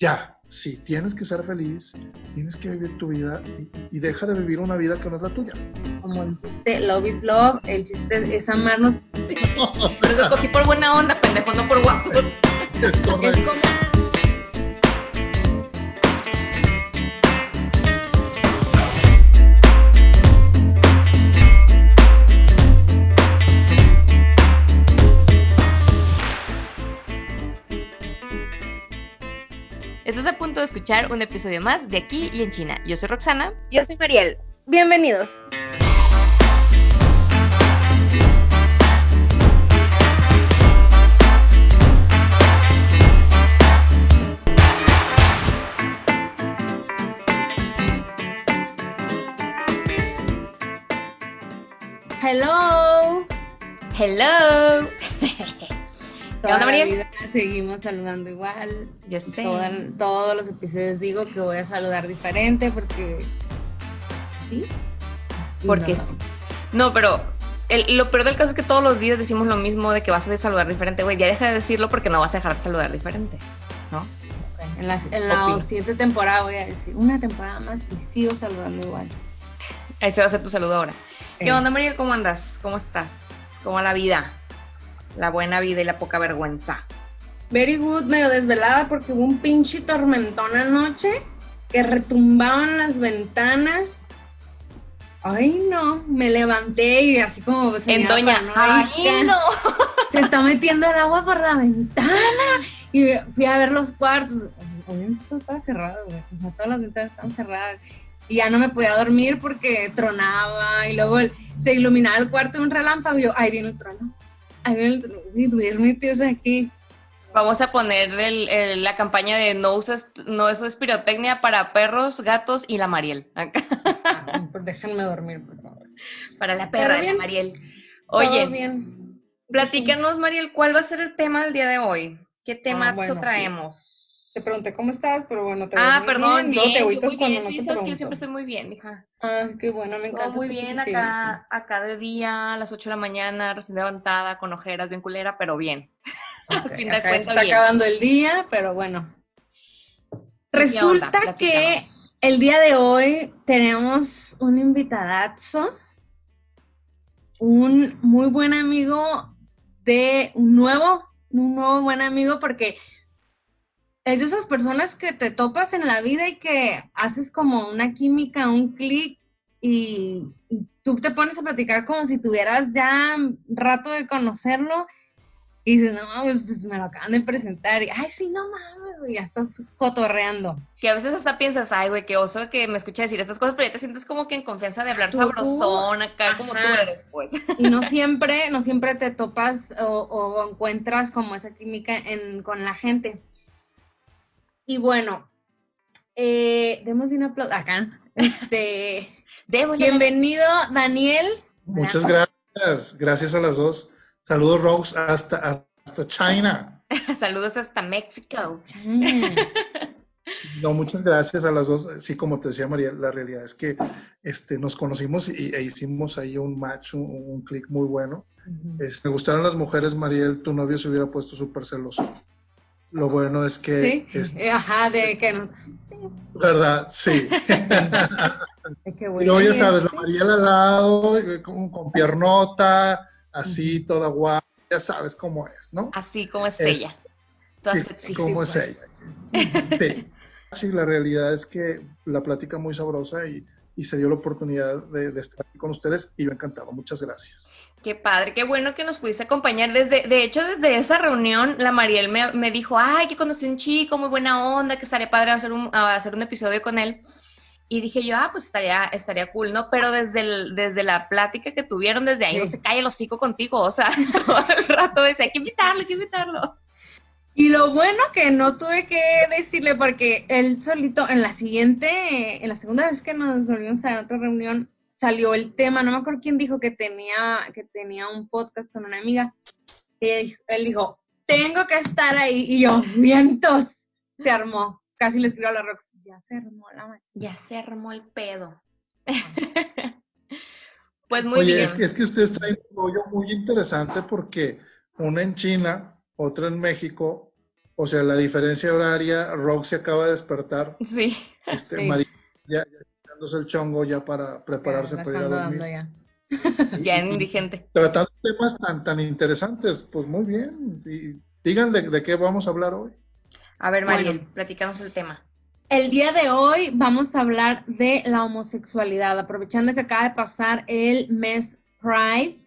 ya, sí, tienes que ser feliz, tienes que vivir tu vida y, deja de vivir una vida que no es la tuya. Como dijiste, love is love, el chiste es amarnos. Lo cogí por buena onda, pendejo, no por guapos. Es, es como... escuchar un episodio más de Aquí y en China. Yo soy Roxana. Yo soy Mariel. Bienvenidos. Hello. Hello. Toda seguimos saludando igual. Yo sé. todos los episodios digo que voy a saludar diferente porque. ¿Sí? Porque sí. No, pero lo peor del caso es que todos los días decimos lo mismo de que vas a saludar diferente, güey. Ya deja de decirlo porque no vas a dejar de saludar diferente, ¿no? En la, siguiente temporada voy a decir una temporada más y sigo saludando igual. Ese va a ser tu saludo ahora. ¿Qué onda, María? ¿Cómo andas? ¿Cómo estás? ¿Cómo la vida? La buena vida y la poca vergüenza. Very good, medio desvelada porque hubo un pinche tormentón anoche que retumbaban las ventanas. Ay, no, me levanté y así como en doña, ay, no. Se está metiendo el agua por la ventana y fui a ver los cuartos. Obviamente todo estaba cerrado, güey. O sea, todas las ventanas estaban cerradas y ya no me podía dormir porque tronaba y luego se iluminaba el cuarto de un relámpago y yo, ahí viene el trono aquí. Vamos a poner la campaña de no usas, no eso es pirotecnia para perros, gatos y la Mariel. Ah, pues déjenme dormir, por favor. Para la perra de la Mariel. Oye, bien. platícanos, Mariel, ¿cuál va a ser el tema del día de hoy? ¿Qué tema ah, traemos? Te pregunté cómo estás, pero bueno, te Ah, perdón, bien, te muy bien. No sabes que yo siempre estoy muy bien, hija. Ah, qué bueno, me encanta. muy bien acá, acá de día, a las 8 de la mañana, recién levantada, con ojeras, bien culera, pero bien. está acabando el día, pero bueno. Resulta que el día de hoy tenemos un invitadazo, un muy buen amigo de un nuevo, un nuevo buen amigo, porque es de esas personas que te topas en la vida y que haces como una química, un clic y, tú te pones a platicar como si tuvieras ya rato de conocerlo y dices, no mames, pues me lo acaban de presentar y, ay, sí, no mames, güey, ya estás cotorreando. Que a veces hasta piensas, ay, güey, qué oso que me escucha decir estas cosas, pero ya te sientes como que en confianza de hablar sabrosón acá, como tú eres, pues. Y no siempre, no siempre te topas o, o encuentras como esa química en, con la gente. Y bueno, eh, demos un aplauso acá. Este, bienvenido, Daniel. Muchas gracias, gracias a las dos. Saludos, Rose, hasta, hasta China. Saludos hasta México. No, muchas gracias a las dos. Sí, como te decía María, la realidad es que este, nos conocimos y, e hicimos ahí un match, un, clic muy bueno. Este, me gustaron las mujeres, Mariel, tu novio se hubiera puesto súper celoso. Lo bueno es que... Sí, ajá, de que no... Sí. ¿Verdad? Sí. Qué bueno. ya sabes, la Mariela al lado, eh, con, piernota, así, toda guapa, ya sabes cómo es, ¿no? Así como es, ella. sí, como es pues. ella. Sí. la realidad es que la plática muy sabrosa y, y se dio la oportunidad de, de estar aquí con ustedes y yo encantado. Muchas gracias. Qué padre, qué bueno que nos pudiste acompañar. Desde, de hecho, desde esa reunión, la Mariel me, me dijo, ay, que conocí un chico, muy buena onda, que estaría padre hacer un, hacer un episodio con él. Y dije yo, ah, pues estaría, estaría cool, ¿no? Pero desde, el, desde la plática que tuvieron, desde ahí no se cae el hocico contigo, o sea, todo el rato decía, hay que invitarlo, hay que invitarlo. Y lo bueno que no tuve que decirle, porque él solito, en la siguiente, en la segunda vez que nos volvimos a otra reunión, salió el tema, no me acuerdo quién dijo que tenía, que tenía un podcast con una amiga. Y él, dijo, tengo que estar ahí. Y yo, vientos, se armó. Casi le escribo a la Rox, ya se armó la Ya se armó el pedo. pues muy bien. Es que, es que ustedes traen un rollo muy interesante porque una en China, otra en México, O sea, la diferencia horaria, Rogue se acaba de despertar. Sí. Este, María ya, ya el chongo ya para prepararse para ir a dormir. Ya, ya indigente. Tratando temas tan, tan interesantes, pues muy bien. Y digan de, qué vamos a hablar hoy. A ver, María, platicamos el tema. El día de hoy vamos a hablar de la homosexualidad, aprovechando que acaba de pasar el mes Pride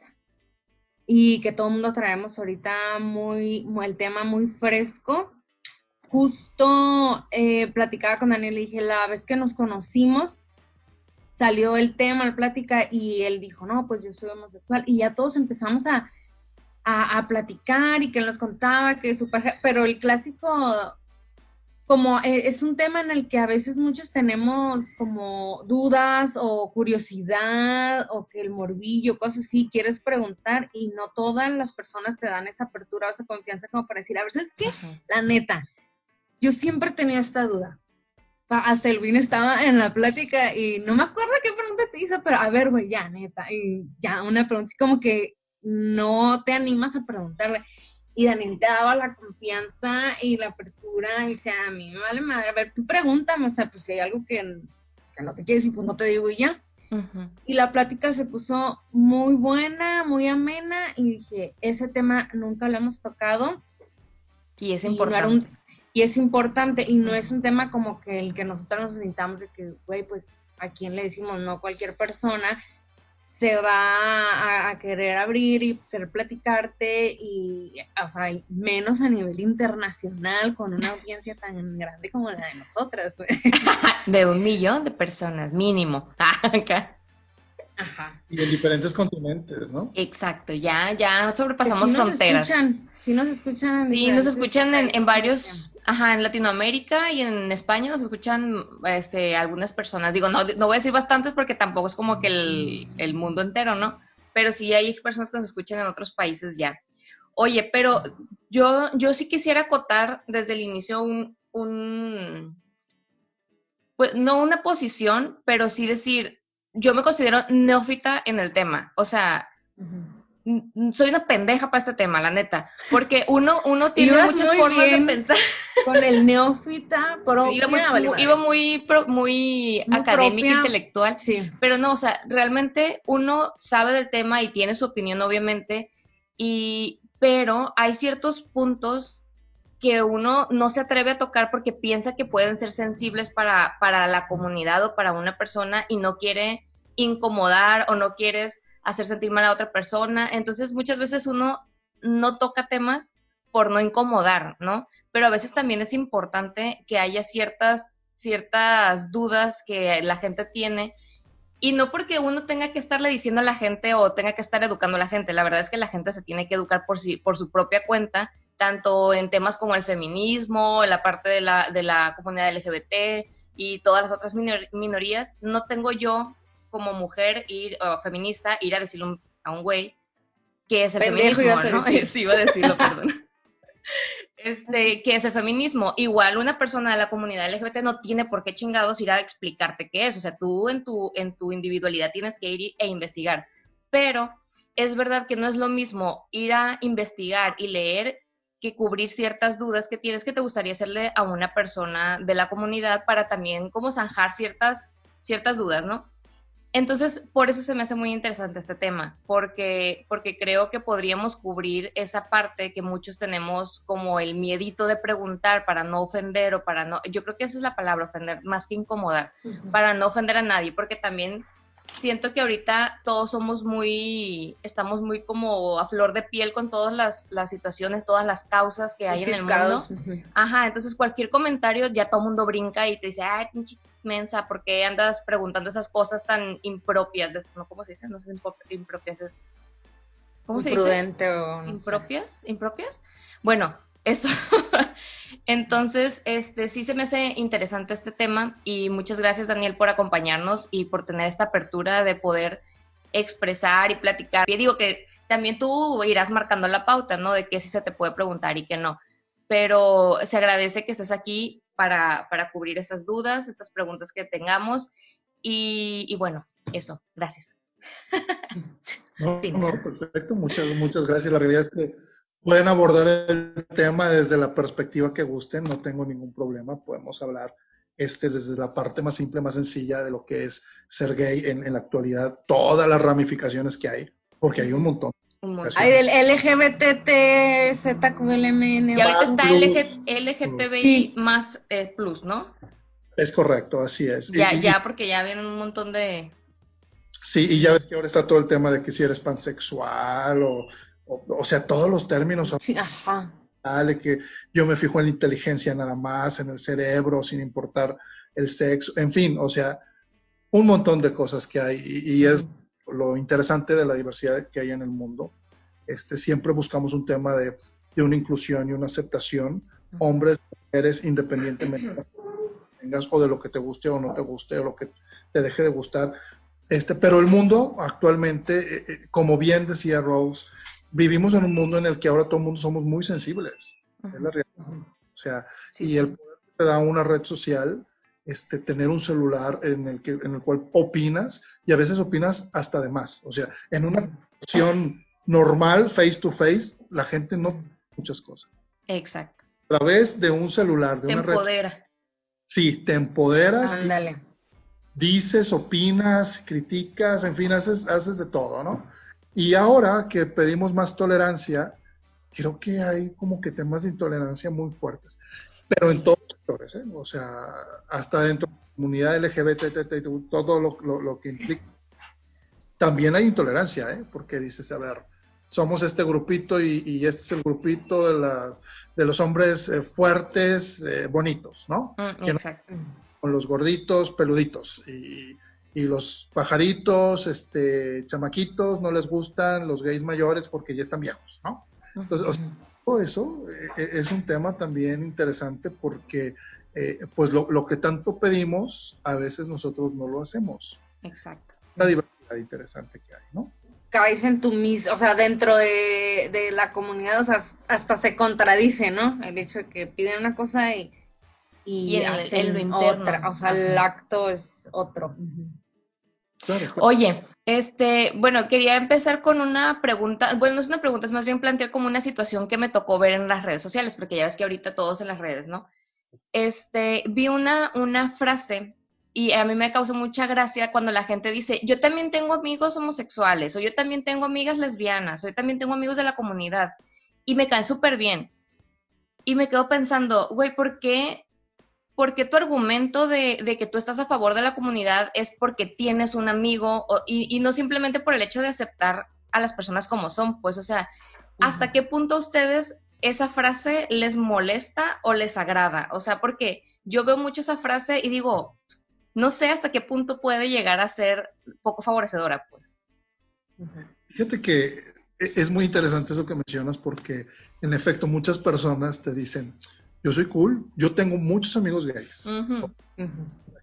y que todo el mundo traemos ahorita muy, el tema muy fresco. Justo eh, platicaba con Daniel y dije, la vez que nos conocimos, salió el tema, la plática, y él dijo, no, pues yo soy homosexual, y ya todos empezamos a, a, platicar y que nos contaba que su pareja, pero el clásico como eh, es un tema en el que a veces muchos tenemos como dudas o curiosidad o que el morbillo, cosas así, quieres preguntar y no todas las personas te dan esa apertura o esa confianza como para decir, a ver, ¿sabes qué? La neta, yo siempre tenía esta duda. Hasta el Vin estaba en la plática y no me acuerdo qué pregunta te hizo, pero a ver, güey, ya, neta, y ya una pregunta, así como que no te animas a preguntarle y Daniel te daba la confianza y la apertura y dice, a mí me vale madre, a ver, tú pregúntame, o sea, pues si hay algo que, no te quieres y pues no te digo y ya. Y la plática se puso muy buena, muy amena y dije, ese tema nunca lo hemos tocado. Y es importante. Y, es importante y no es un tema como que el que nosotros nos sintamos de que, güey, pues a quién le decimos no cualquier persona se va a, querer abrir y querer platicarte y, o sea, menos a nivel internacional con una audiencia tan grande como la de nosotras. de un millón de personas, mínimo. Ajá. Y en diferentes continentes, ¿no? Exacto, ya, ya sobrepasamos fronteras. Sí nos escuchan. Sí, nos escuchan en, en varios, ajá, en Latinoamérica y en España nos escuchan este, algunas personas. Digo, no, no voy a decir bastantes porque tampoco es como que el, el mundo entero, ¿no? Pero sí hay personas que nos escuchan en otros países ya. Oye, pero yo, yo sí quisiera acotar desde el inicio un, un pues no una posición, pero sí decir, yo me considero neófita en el tema. O sea, soy una pendeja para este tema, la neta. Porque uno, uno tiene muchas formas de pensar. Con el neófita propia, iba muy, muy, académica, intelectual. Sí. Pero no, o sea, realmente uno sabe del tema y tiene su opinión, obviamente. Y, pero hay ciertos puntos que uno no se atreve a tocar porque piensa que pueden ser sensibles para, para la comunidad o para una persona y no quiere incomodar o no quieres hacer sentir mal a otra persona. Entonces muchas veces uno no toca temas por no incomodar, ¿no? Pero a veces también es importante que haya ciertas, ciertas dudas que la gente tiene y no porque uno tenga que estarle diciendo a la gente o tenga que estar educando a la gente, la verdad es que la gente se tiene que educar por, sí, por su propia cuenta tanto en temas como el feminismo, la parte de la, de la comunidad LGBT y todas las otras minorías, no tengo yo como mujer ir, o feminista ir a decirle a un güey que es el feminismo, ¿no? Sí, iba a decirlo, perdón. Este, que es el feminismo. Igual una persona de la comunidad LGBT no tiene por qué chingados ir a explicarte qué es. O sea, tú en tu, en tu individualidad tienes que ir e investigar. Pero es verdad que no es lo mismo ir a investigar y leer que cubrir ciertas dudas que tienes que te gustaría hacerle a una persona de la comunidad para también como zanjar ciertas, ciertas dudas, ¿no? Entonces, por eso se me hace muy interesante este tema, porque, porque creo que podríamos cubrir esa parte que muchos tenemos como el miedito de preguntar para no ofender o para no, yo creo que esa es la palabra, ofender, más que incomodar, para no ofender a nadie, porque también siento que ahorita todos somos muy, estamos muy como a flor de piel con todas las, las situaciones, todas las causas que hay en el mundo. Ajá, entonces cualquier comentario ya todo el mundo brinca y te dice, ay, pinche mensa, ¿por qué andas preguntando esas cosas tan impropias? ¿no? ¿Cómo se dice? No sé impropias es... ¿Cómo se dice? o... ¿Impropias? ¿Impropias? Bueno, eso. Entonces, este sí se me hace interesante este tema y muchas gracias Daniel por acompañarnos y por tener esta apertura de poder expresar y platicar. Y digo que también tú irás marcando la pauta, ¿no? De qué sí se te puede preguntar y qué no. Pero se agradece que estés aquí para, para cubrir esas dudas, estas preguntas que tengamos. Y, y bueno, eso, gracias. No, no, perfecto, muchas, muchas gracias. La realidad es que pueden abordar el tema desde la perspectiva que gusten, no tengo ningún problema, podemos hablar este desde la parte más simple, más sencilla de lo que es ser gay en, la actualidad, todas las ramificaciones que hay, porque hay un montón. Hay el LGBT, ZQLMN. Y ahorita está LGTBI más eh, plus, ¿no? Es correcto, así es. Ya, ya, porque ya vienen un montón de... Sí, y ya ves que ahora está todo el tema de que si eres pansexual o, o, sea, todos los términos. Sí, ajá. Dale, que yo me fijo en la inteligencia nada más, en el cerebro, sin importar el sexo, en fin, o sea, un montón de cosas que hay y, es lo interesante de la diversidad que hay en el mundo. Este, siempre buscamos un tema de, de una inclusión y una aceptación, hombres, mujeres, independientemente tengas o de lo que te guste o no te guste o lo que te deje de gustar. Este, pero el mundo actualmente, eh, eh, como bien decía Rose, vivimos en un mundo en el que ahora todo el mundo somos muy sensibles. Es la realidad. O sea, y el poder te da una red social, este, tener un celular en el, que, en el cual opinas y a veces opinas hasta de más. O sea, en una situación normal, face to face, la gente no muchas cosas. Exacto. A través de un celular, de te una empodera. Sí, te empoderas. Ándale. Dices, opinas, criticas, en fin, haces, haces de todo, ¿no? Y ahora que pedimos más tolerancia, creo que hay como que temas de intolerancia muy fuertes, pero en todos los sectores, ¿eh? o sea, hasta dentro de la comunidad LGBT, todo lo, lo, que implica. También hay intolerancia, ¿eh? porque dices, a ver, somos este grupito y, este es el grupito de, las, de los hombres eh, fuertes, eh, bonitos, ¿no? Mm, exacto. con los gorditos, peluditos y y los pajaritos, este, chamaquitos, no les gustan los gays mayores porque ya están viejos, ¿no? Entonces, todo eso eh, eh, es un tema también interesante porque, eh, pues, lo, lo, que tanto pedimos, a veces nosotros no lo hacemos. Exacto. La diversidad interesante que hay, ¿no? Cabáis en tu mis, o sea, dentro de, de, la comunidad, o sea, hasta se contradice, ¿no? El hecho de que piden una cosa y, y, hacen otra, o sea, el acto es otro. Oye, este, bueno, quería empezar con una pregunta, bueno, no es una pregunta, es más bien plantear como una situación que me tocó ver en las redes sociales, porque ya ves que ahorita todos en las redes, ¿no? Este, vi una, una frase y a mí me causó mucha gracia cuando la gente dice, yo también tengo amigos homosexuales, o yo también tengo amigas lesbianas, o yo también tengo amigos de la comunidad, y me cae súper bien. Y me quedo pensando, güey, ¿por qué porque tu argumento de, que tú estás a favor de la comunidad es porque tienes un amigo y, no simplemente por el hecho de aceptar a las personas como son, pues, o sea, ¿hasta qué punto a ustedes esa frase les molesta o les agrada? O sea, porque yo veo mucho esa frase y digo, no sé hasta qué punto puede llegar a ser poco favorecedora, pues. Fíjate que e, es muy interesante eso que mencionas porque, en efecto, muchas personas te dicen, yo soy cool, yo tengo muchos amigos gays.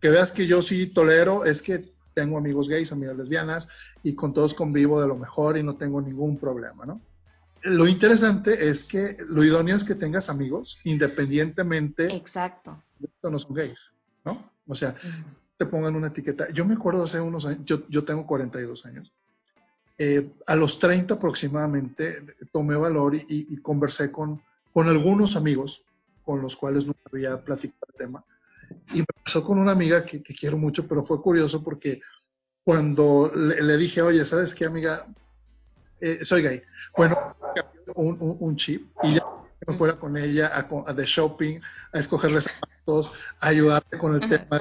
Que veas que yo sí tolero es que tengo amigos gays, amigas lesbianas y con todos convivo de lo mejor y no tengo ningún problema, ¿no? Lo interesante es que lo idóneo es que tengas amigos independientemente. Exacto. De no son gays, ¿no? O sea, te pongan una etiqueta. Yo me acuerdo hace unos años, yo, yo tengo 42 años. Eh, a los 30 aproximadamente tomé valor y, y conversé con, con algunos amigos con los cuales no había platicado el tema. Y me pasó con una amiga que, quiero mucho, pero fue curioso porque cuando le, dije, oye, ¿sabes qué, amiga? Eh, soy gay. Bueno, un, un, chip y ya me fuera con ella a, de shopping, a escogerle zapatos, a ayudarle con el tema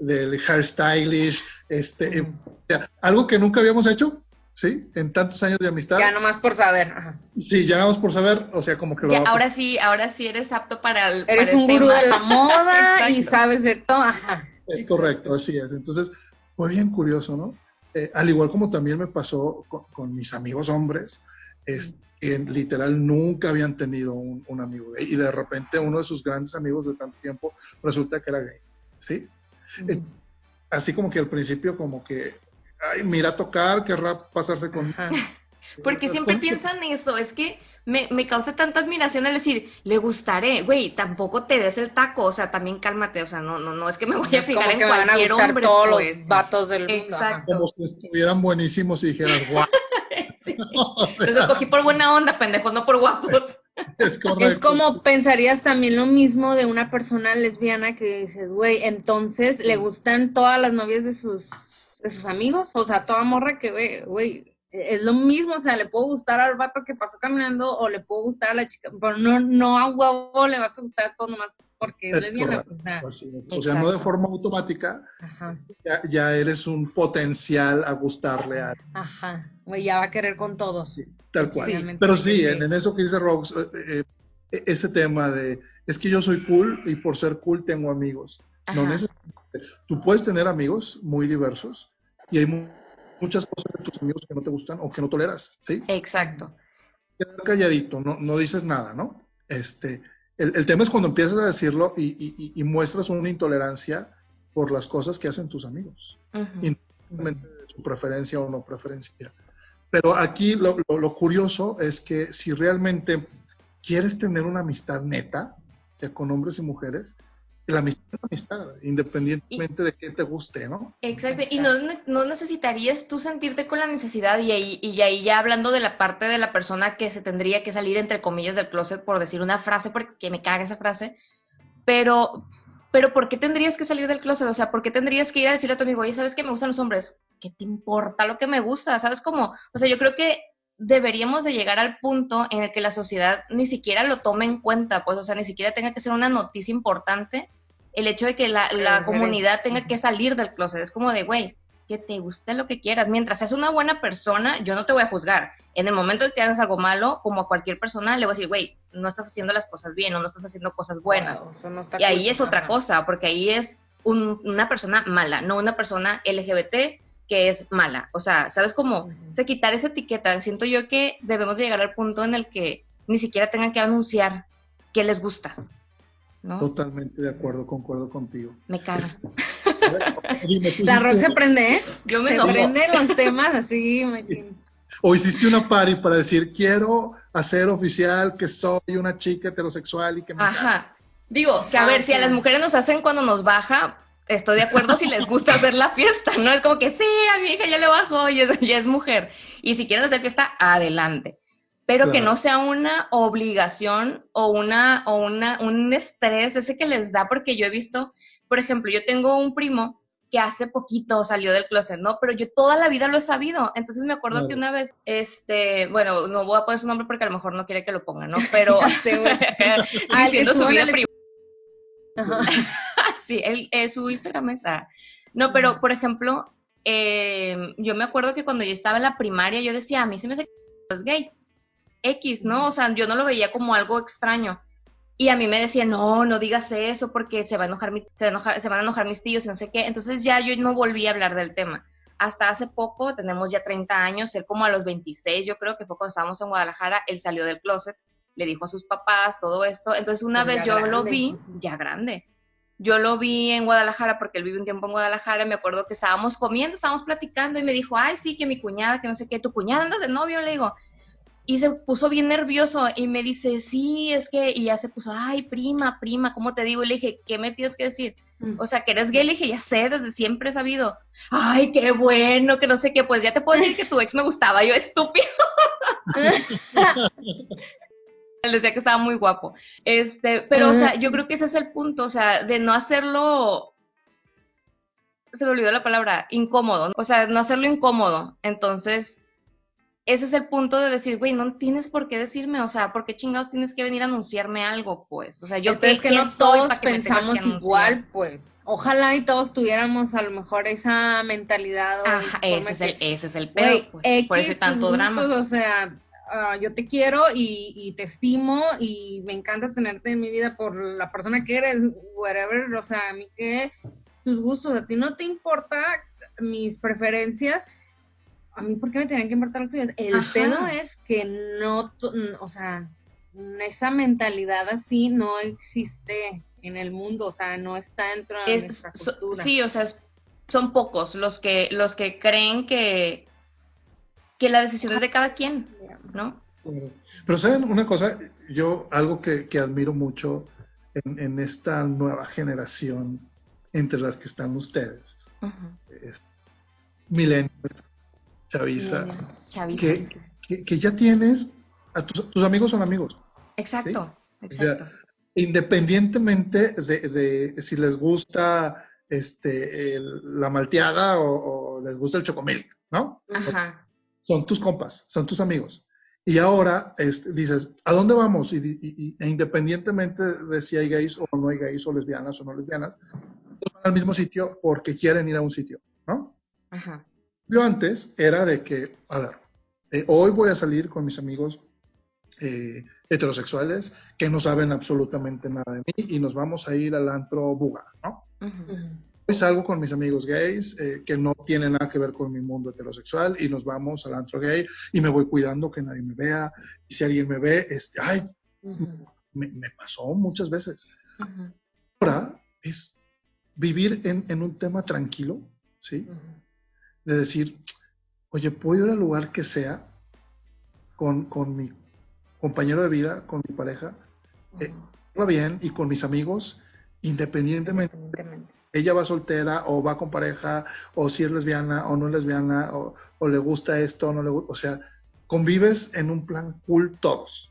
del hairstylish, este, algo que nunca habíamos hecho, ¿sí? En tantos años de amistad. Ya nomás por saber. Sí, ya nomás por saber, o sea, como que lo ahora sí, ahora sí eres apto para el Eres un gurú de la moda y sabes de todo. Ajá. Es correcto, así es. Entonces, fue bien curioso, ¿no? Eh, al igual como también me pasó con, mis amigos hombres, es que literal nunca habían tenido un, amigo gay y de repente uno de sus grandes amigos de tanto tiempo resulta que era gay, ¿sí? Eh, así como que al principio como que ay, mira tocar, querrá pasarse con... Porque siempre piensan eso, es que me, causa tanta admiración el decir, le gustaré, güey, tampoco te des el taco, o sea, también cálmate, o sea, no, no, no es que me voy a fijar en cualquier hombre, todos los pues. vatos del mundo. Como si estuvieran buenísimos y dijeras, guau. Los escogí por buena onda, pendejos, no por guapos. Es correcto. Es como pensarías también lo mismo de una persona lesbiana que dices, güey, entonces le gustan todas las novias de sus, de sus amigos, o sea, toda morra que ve, güey, es lo mismo, o sea, le puedo gustar al vato que pasó caminando o le puedo gustar a la chica, pero no, no a huevo le vas a gustar todo nomás porque es, Es lesbiana, correcto, o sea. O no de forma automática, ajá, ya, ya eres un potencial a gustarle a ajá, güey, ya va a querer con todos. tal cual. Sí. Pero sí, Sí. en, en eso que dice Rox, eh, eh, ese tema de es que yo soy cool y por ser cool tengo amigos. No necesariamente. Tú puedes tener amigos muy diversos y hay mu- muchas cosas de tus amigos que no te gustan o que no toleras, ¿sí? Exacto. Quedar calladito, no, no dices nada, ¿no? Este, el, el tema es cuando empiezas a decirlo y, y- y- muestras una intolerancia por las cosas que hacen tus amigos, independientemente de su preferencia o no preferencia. Pero aquí lo, lo- lo curioso es que si realmente quieres tener una amistad neta, o sea, con hombres y mujeres, la amistad es amistad, independientemente de qué te guste, ¿no? Exacto, y no, ne- no necesitarías tú sentirte con la necesidad, y ahí, y ahí ya hablando de la parte de la persona que se tendría que salir entre comillas del closet por decir una frase, porque me caga esa frase, pero, pero ¿por qué tendrías que salir del closet? O sea, ¿por qué tendrías que ir a decirle a tu amigo, oye, ¿sabes que me gustan los hombres? ¿Qué te importa lo que me gusta? ¿Sabes cómo? O sea, yo creo que deberíamos de llegar al punto en el que la sociedad ni siquiera lo tome en cuenta, pues, o sea, ni siquiera tenga que ser una noticia importante el hecho de que la, la comunidad tenga que salir del closet. Es como de, güey, que te guste lo que quieras. Mientras seas una buena persona, yo no te voy a juzgar. En el momento en que hagas algo malo, como a cualquier persona, le voy a decir, güey, no estás haciendo las cosas bien o no estás haciendo cosas buenas. Wow, no está Y ahí cool. es otra cosa, porque ahí es un- una persona mala, no una persona LGBT que es mala. O sea, ¿sabes cómo? O sea, quitar esa etiqueta. Siento yo que debemos de llegar al punto en el que ni siquiera tengan que anunciar que les gusta. ¿No? Totalmente de acuerdo, concuerdo contigo. Me caga. Dime, ¿tú La Rox se prende, ¿eh? Yo me Se prende los temas así, machín. o hiciste una party para decir, quiero hacer oficial que soy una chica heterosexual y que me Ajá. Digo, que a ver, si a las mujeres nos hacen cuando nos baja, estoy de acuerdo si les gusta hacer la fiesta, ¿no? Es como que sí, a mi hija ya le bajó y es, ya es mujer. Y si quieren hacer fiesta, adelante. Pero que no sea una obligación o una, o una, un estrés ese que les da, porque yo he visto, por ejemplo, yo tengo un primo que hace poquito salió del closet, ¿no? Pero yo toda la vida lo he sabido. Entonces me acuerdo Claro. que una vez, este, bueno, no voy a poner su nombre porque a lo mejor no quiere que lo ponga, ¿no? Pero que diciendo su vida el- privada. Sí, él, eh, su Instagram es ah. No, pero por ejemplo, eh, yo me acuerdo que cuando yo estaba en la primaria, yo decía, a mí se me hace que es gay. X, ¿no? O sea, yo no lo veía como algo extraño. Y a mí me decía, no, no digas eso porque se, va a enojar mi- se, va a enojar- se van a enojar mis tíos y no sé qué. Entonces ya yo no volví a hablar del tema. Hasta hace poco, tenemos ya 30 años, él como a los 26, yo creo que fue cuando estábamos en Guadalajara, él salió del closet, le dijo a sus papás todo esto. Entonces una vez yo lo vi, ya grande. Yo lo vi en Guadalajara porque él vive un tiempo en Guadalajara y me acuerdo que estábamos comiendo, estábamos platicando y me dijo, ay, sí, que mi cuñada, que no sé qué, tu cuñada andas de novio, le digo. Y se puso bien nervioso y me dice, sí, es que, y ya se puso, ay, prima, prima, ¿cómo te digo? Y le dije, ¿qué me tienes que decir? O sea, que eres gay, le dije, ya sé, desde siempre he sabido. Ay, qué bueno, que no sé qué, pues ya te puedo decir que tu ex me gustaba, yo estúpido. Él decía que estaba muy guapo. Este, pero, o sea, yo creo que ese es el punto, o sea, de no hacerlo, se me olvidó la palabra, incómodo, o sea, no hacerlo incómodo. Entonces, ese es el punto de decir, güey, no tienes por qué decirme, o sea, ¿por qué chingados tienes que venir a anunciarme algo, pues? O sea, yo Entonces, qué- que qué no todos que que pensamos igual, pues. Ojalá y todos tuviéramos a lo mejor esa mentalidad. o Ajá, ese es que, el, ese es el pedo, pues. Por eso hay X, tanto drama. O sea, ah, yo te quiero y, y te estimo y me encanta tenerte en mi vida por la persona que eres, whatever. O sea, a mí que tus gustos, a ti no te importa mis preferencias. A mí, ¿por qué me tenían que importar las tuyas? El Ajá. pedo es que no, to- o sea, esa mentalidad así no existe en el mundo, o sea, no está dentro de Es- nuestra so- cultura. sí, o sea, es- son pocos los que, los que creen que, que la decisión es de cada quien, ¿no? Pero saben una cosa, yo algo que, que admiro mucho en, en esta nueva generación entre las que están ustedes, es millennials, chaviza, Chaviza. que, que, ya tienes, a tus, amigos son amigos. Exacto, exacto. independientemente de, si les gusta este, la malteada o, les gusta el chocomil, ¿no? Ajá. Son tus compas, son tus amigos. Y ahora este, dices, ¿a dónde vamos? Y, e independientemente de si hay gays o no hay gays o lesbianas o no lesbianas, van al mismo sitio porque quieren ir a un sitio, ¿no? Ajá. Yo antes era de que, a ver, eh, hoy voy a salir con mis amigos eh, heterosexuales que no saben absolutamente nada de mí y nos vamos a ir al antro Buga, ¿no? Hoy salgo con mis amigos gays eh, que no tienen nada que ver con mi mundo heterosexual y nos vamos al antro gay y me voy cuidando que nadie me vea y si alguien me ve, este, ay, me, pasó muchas veces. Ahora es vivir en, un tema tranquilo, ¿sí? De decir, oye, puedo ir al lugar que sea con, con mi compañero de vida, con mi pareja, eh, bien y con mis amigos, independientemente, ella va soltera o va con pareja, o si es lesbiana o no es lesbiana, o, le gusta esto o no le gusta, o sea, convives en un plan cool todos.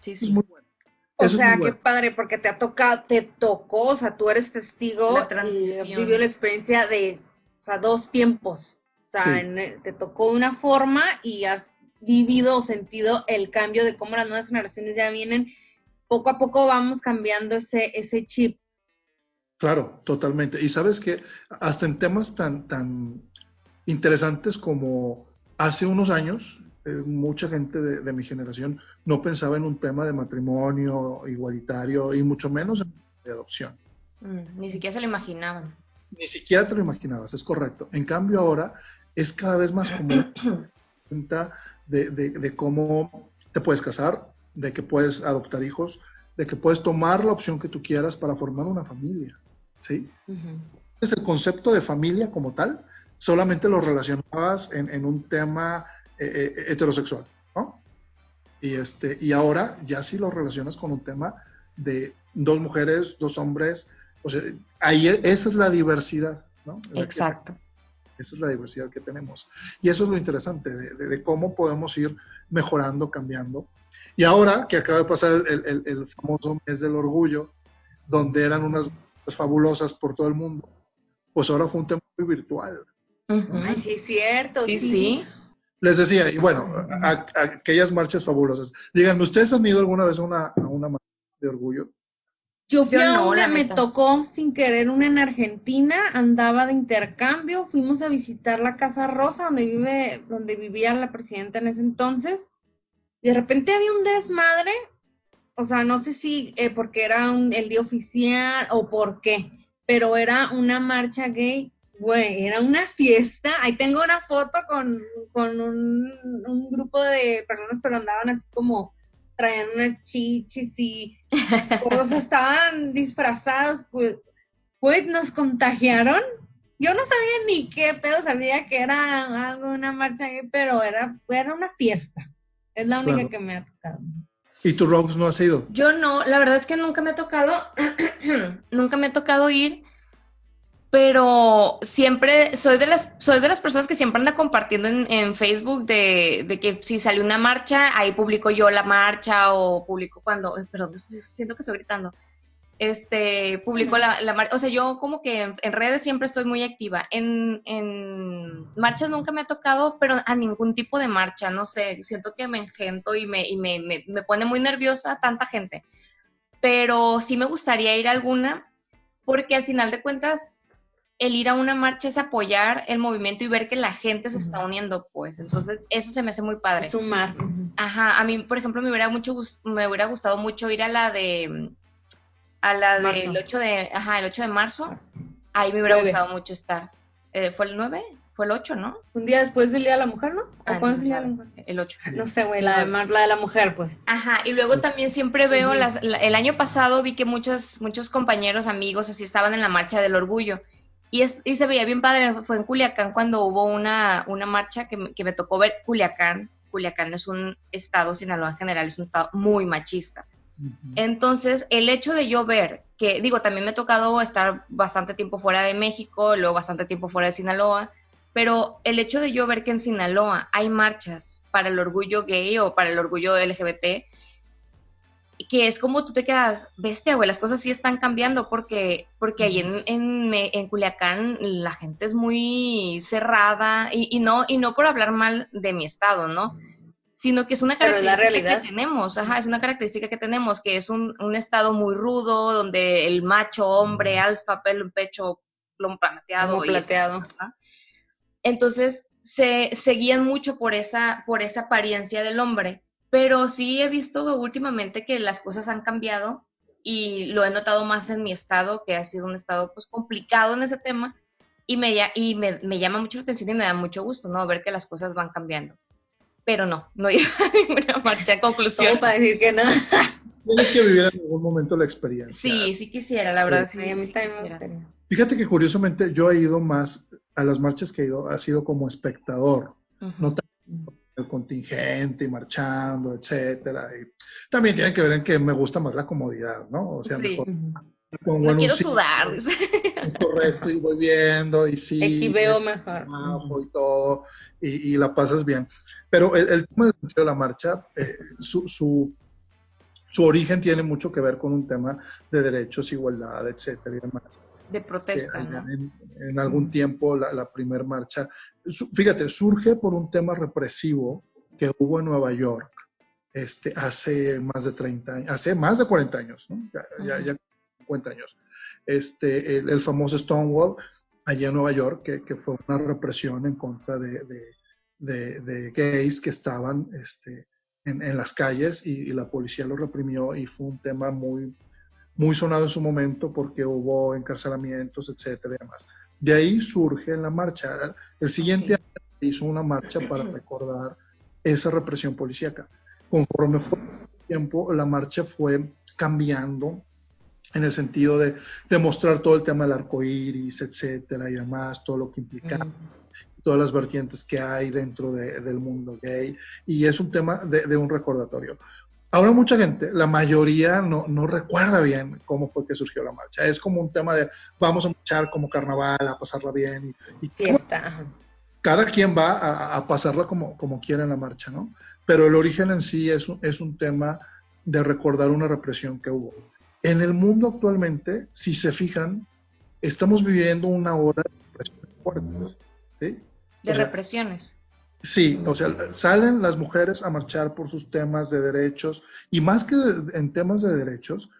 Sí, sí. muy bueno. O sea, qué padre, porque te ha tocado, te tocó, o sea, tú eres testigo y vivió la experiencia de, sea, dos tiempos. O sea, te tocó una forma y has vivido o sentido el cambio de cómo las nuevas generaciones ya vienen, poco a poco vamos cambiando ese, ese chip. Claro, totalmente. Y sabes que hasta en temas tan, tan interesantes como hace unos años, eh, mucha gente de, mi generación no pensaba en un tema de matrimonio igualitario y mucho menos de adopción. Mm, ni siquiera se lo imaginaban. Ni siquiera te lo imaginabas, es correcto. En cambio ahora es cada vez más común de, cómo te puedes casar, de que puedes adoptar hijos, de que puedes tomar la opción que tú quieras para formar una familia, ¿sí? Es el concepto de familia como tal, solamente lo relacionabas en, un tema eh, eh, heterosexual, ¿no? Y, este, y ahora ya sí lo relacionas con un tema de dos mujeres, dos hombres, o sea, ahí esa es la diversidad, ¿no? Exacto. Esa es la diversidad que tenemos. Y eso es lo interesante de, cómo podemos ir mejorando, cambiando. Y ahora que acaba de pasar el, famoso mes del orgullo, donde eran unas fabulosas por todo el mundo, pues ahora fue un tema muy virtual. Ay, sí, es cierto. Sí, sí. Les decía, y bueno, aquellas marchas fabulosas. Díganme, ¿ustedes han ido alguna vez a una, a una marcha de orgullo? Yo fui a una, me tocó sin querer una en Argentina, andaba de intercambio, fuimos a visitar la Casa Rosa donde vive, donde vivía la presidenta en ese entonces. Y de repente había un desmadre, o sea, no sé si eh, porque era el día oficial o por qué, pero era una marcha gay, güey, era una fiesta. Ahí tengo una foto con, con un, un grupo de personas, pero andaban así como traían unas chichis y todos estaban disfrazados, pues, pues nos contagiaron. Yo no sabía ni qué pero sabía que era algo, una marcha pero era, era una fiesta. Es la única que me ha tocado. ¿Y tu Rose no has ido? Yo no, la verdad es que nunca me ha tocado, nunca me ha tocado ir pero siempre soy de las soy de las personas que siempre anda compartiendo en, Facebook de, de, que si sale una marcha ahí publico yo la marcha o publico cuando perdón siento que estoy gritando. Este publico la, la marcha o sea yo como que en, redes siempre estoy muy activa. En, en marchas nunca me ha tocado pero a ningún tipo de marcha no sé siento que me engento y me y me, me, me pone muy nerviosa tanta gente. Pero sí me gustaría ir a alguna porque al final de cuentas el ir a una marcha es apoyar el movimiento y ver que la gente se está uniendo, pues. Entonces, eso se me hace muy padre. Sumar. Ajá, a mí, por ejemplo, me hubiera mucho me hubiera gustado mucho ir a la de a la del 8 de, ajá, el 8 de marzo. Ahí me hubiera gustado mucho estar. Eh, ¿Fue el 9? Fue el 8, ¿no? Un día después del Día de la Mujer, ¿no? Ah, cuándo es el Día de la Mujer? El 8. No sé, güey, la, de, la de la mujer, pues. Ajá, y luego también siempre veo, las, el año pasado vi que muchos, muchos compañeros, amigos, así estaban en la marcha del orgullo. Y, es, y se veía bien padre, fue en Culiacán cuando hubo una, una marcha que me, que me tocó ver Culiacán. Culiacán es un estado, Sinaloa en general es un estado muy machista. Entonces, el hecho de yo ver que, digo, también me ha tocado estar bastante tiempo fuera de México, luego bastante tiempo fuera de Sinaloa, pero el hecho de yo ver que en Sinaloa hay marchas para el orgullo gay o para el orgullo LGBT, que es como tú te quedas, bestia, güey, las cosas sí están cambiando porque, porque ahí en, en, en Culiacán la gente es muy cerrada y, y, no, y no por hablar mal de mi estado, ¿no? Sino que es una característica que tenemos, ajá, es una característica que tenemos, que es un, un estado muy rudo, donde el macho, hombre, alfa, pelo en pecho, plomo plateado. plateado. Entonces, se, se guían mucho por esa, por esa apariencia del hombre pero sí he visto últimamente que las cosas han cambiado y lo he notado más en mi estado, que ha sido un estado pues complicado en ese tema y me, y me, me llama mucho la atención y me da mucho gusto, ¿no? Ver que las cosas van cambiando. Pero no, no iba a ninguna marcha en conclusión. para decir que no. Tienes que vivir en algún momento la experiencia. Sí, sí quisiera, la verdad. Sí, a mí sí también me quisiera. gustaría. Fíjate que curiosamente yo he ido más a las marchas que he ido, ha sido como espectador, no tanto el contingente y marchando, etcétera. Y también tiene que ver en que me gusta más la comodidad, ¿no? O sea, Sí. mejor me pongo No quiero sudar. Es correcto, y voy viendo, y sí. Aquí veo mejor. trabajo y todo, y, y la pasas bien. Pero el, el tema del sentido de la marcha, eh, su, su, su origen tiene mucho que ver con un tema de derechos, igualdad, etcétera y demás. De protesta, en, en algún tiempo la, la primer marcha, su- fíjate, surge por un tema represivo que hubo en Nueva York este, hace más de 30 años, hace más de 40 años, ¿no? ya, ya, ya 50 años. Este, el, el famoso Stonewall, allá en Nueva York, que, que fue una represión en contra de, de, de- de gays que estaban este, en, en las calles y, y la policía los reprimió y fue un tema muy, muy sonado en su momento porque hubo encarcelamientos, etcétera y demás. De ahí surge la marcha. El siguiente año hizo una marcha para recordar esa represión policíaca. Conforme fue el tiempo, la marcha fue cambiando en el sentido de, de mostrar todo el tema del arco iris, etcétera y demás, todo lo que implicaba todas las vertientes que hay dentro de- del mundo gay y es un tema de, de un recordatorio. Ahora mucha gente, la mayoría no, no recuerda bien cómo fue que surgió la marcha. Es como un tema de vamos a marchar como carnaval, a pasarla bien y, y Fiesta. cada quien va a, a pasarla como, como quiera en la marcha, ¿no? Pero el origen en sí es un, es un tema de recordar una represión que hubo. En el mundo actualmente, si se fijan, estamos viviendo una hora de represiones fuertes, ¿sí? De O sea, represiones. Sí, o sea, salen las mujeres a marchar por sus temas de derechos y más que de- en temas de derechos,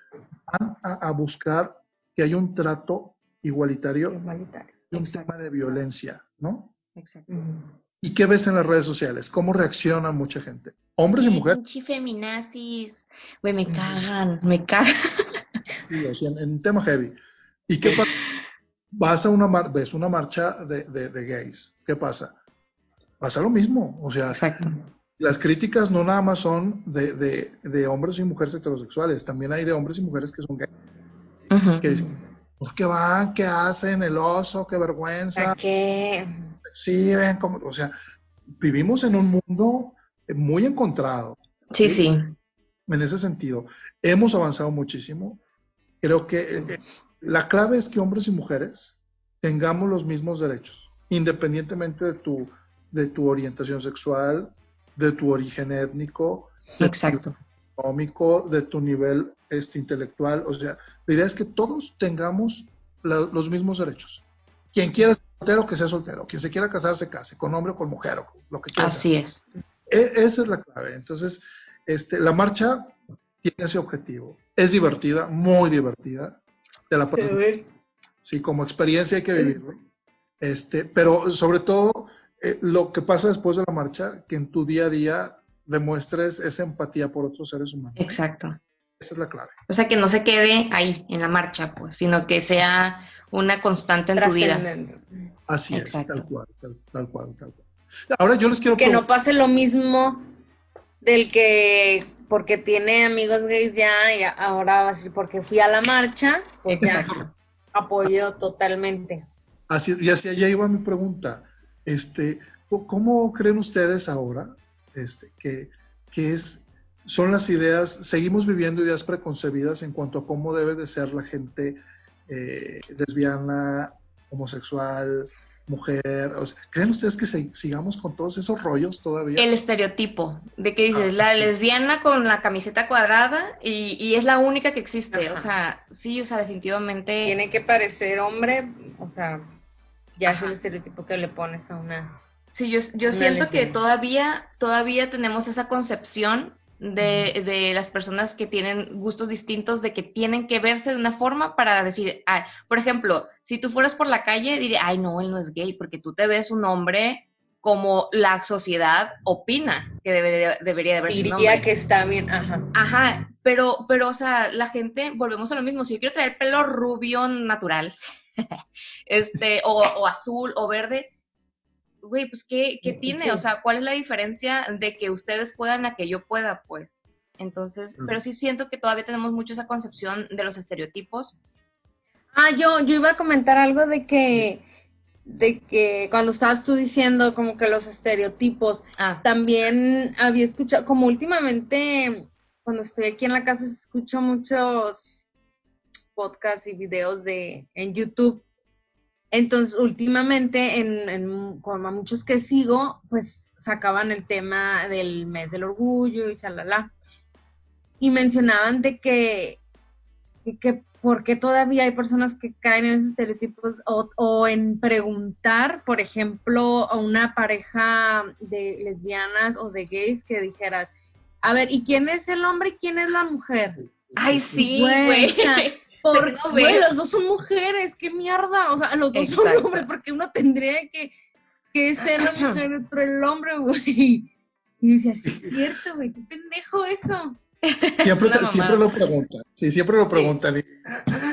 van a, a buscar que haya un trato igualitario Igualitario. un Exacto. tema de violencia, ¿no? Exacto. ¿Y qué ves en las redes sociales? ¿Cómo reacciona mucha gente? Hombres y mujeres, Pinche feminazis. Güey, me cagan, me cagan. sí, o sea, en, tema heavy. ¿Y qué pasa? Vas a una mar- ves una marcha de, de- de gays. ¿Qué pasa? Pasa lo mismo. O sea, Exacto. las críticas no nada más son de, de- de hombres y mujeres heterosexuales, también hay de hombres y mujeres que son gays, Ujú. que dicen, pues qué van, qué hacen, el oso, qué vergüenza, ¿A qué? exhiben, como, o sea, vivimos en un mundo muy encontrado Sí, sí. en ese sentido. Hemos avanzado muchísimo. Creo que eh, eh, la clave es que hombres y mujeres tengamos los mismos derechos, independientemente de tu, de tu orientación sexual, de tu origen étnico, de tu Exacto. económico, de tu nivel este, intelectual. O sea, la idea es que todos tengamos la- los mismos derechos. Quien quiera ser soltero, que sea soltero. Quien se quiera casar, se case, con hombre o con mujer, o lo que quiera. Así es. E- esa es la clave. Entonces, este, la marcha tiene ese objetivo. Es divertida, muy divertida. Te la pasas sí, como experiencia hay que vivirlo. Este, pero sobre todo, eh, lo que pasa después de la marcha, que en tu día a día demuestres esa empatía por otros seres humanos. Exacto. Esa es la clave. O sea, que no se quede ahí en la marcha, pues, sino que sea una constante en tu vida. Así Exacto. es, tal cual, tal, tal cual, tal cual. Ahora yo les quiero Que no pase lo mismo del que porque tiene amigos gays ya y ahora va a decir porque fui a la marcha, pues ya Exacto. apoyo totalmente. Así, y hacia allá iba mi pregunta. Este, ¿Cómo creen ustedes ahora este, que, que es, son las ideas, seguimos viviendo ideas preconcebidas en cuanto a cómo debe de ser la gente eh, lesbiana, homosexual, mujer. ¿Creen ustedes que sigamos con todos esos rollos todavía? El estereotipo de que dices, ah, la lesbiana con la camiseta cuadrada y, es la única que existe. O sea, sí, o sea, definitivamente. Tiene que parecer hombre, o sea, ya es el estereotipo que le pones a una. Sí, yo, yo siento que todavía, todavía tenemos esa concepción de, de, las personas que tienen gustos distintos, de que tienen que verse de una forma para decir, por ejemplo, si tú fueras por la calle, diría, ay, no, él no es gay, porque tú te ves un hombre como la sociedad opina que debería, debería de verse Diría que está bien, ajá. Ajá, pero, pero, o sea, la gente, volvemos a lo mismo, si yo quiero traer pelo rubio natural, este, o, o azul o verde, güey, pues ¿qué, qué tiene? O sea, ¿cuál es la diferencia de que ustedes puedan a que yo pueda? Pues, entonces, pero sí siento que todavía tenemos mucho esa concepción de los estereotipos. Ah, yo, yo iba a comentar algo de que, de que cuando estabas tú diciendo como que los estereotipos, ah. también había escuchado, como últimamente, cuando estoy aquí en la casa, escucho muchos podcasts y videos de, en YouTube entonces, últimamente, en, en, con muchos que sigo, pues sacaban el tema del mes del orgullo y chalala. Y mencionaban de que, que, por qué todavía hay personas que caen en esos estereotipos o, o, en preguntar, por ejemplo, a una pareja de lesbianas o de gays que dijeras, a ver, ¿y quién es el hombre y quién es la mujer? Ay, sí, güey. Por, güey, las dos son mujeres, qué mierda. O sea, los dos son hombres, porque uno tendría que, que ser la mujer y otro el hombre, güey. Y dice, así es cierto, güey, qué pendejo eso. Siempre, siempre lo preguntan, sí, siempre lo preguntan.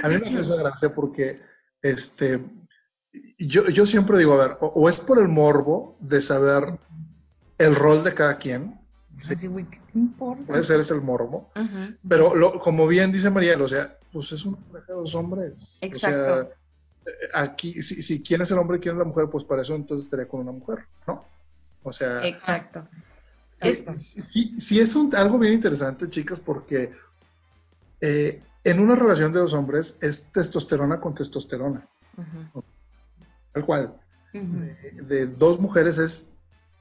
a mí me hace gracia porque, este, yo, yo siempre digo, a ver, o, es por el morbo de saber el rol de cada quien, Sí. güey, ¿qué te importa? Puede ser ese el morbo. Pero lo, como bien dice Mariel, o sea, pues es una pareja de dos hombres. Exacto. O sea, eh, aquí, si, si quién es el hombre y quién es la mujer, pues para eso entonces estaría con una mujer, ¿no? O sea. Exacto. sí, sí, es un, algo bien interesante, chicas, porque eh, en una relación de dos hombres es testosterona con testosterona. Tal cual. de, dos mujeres es,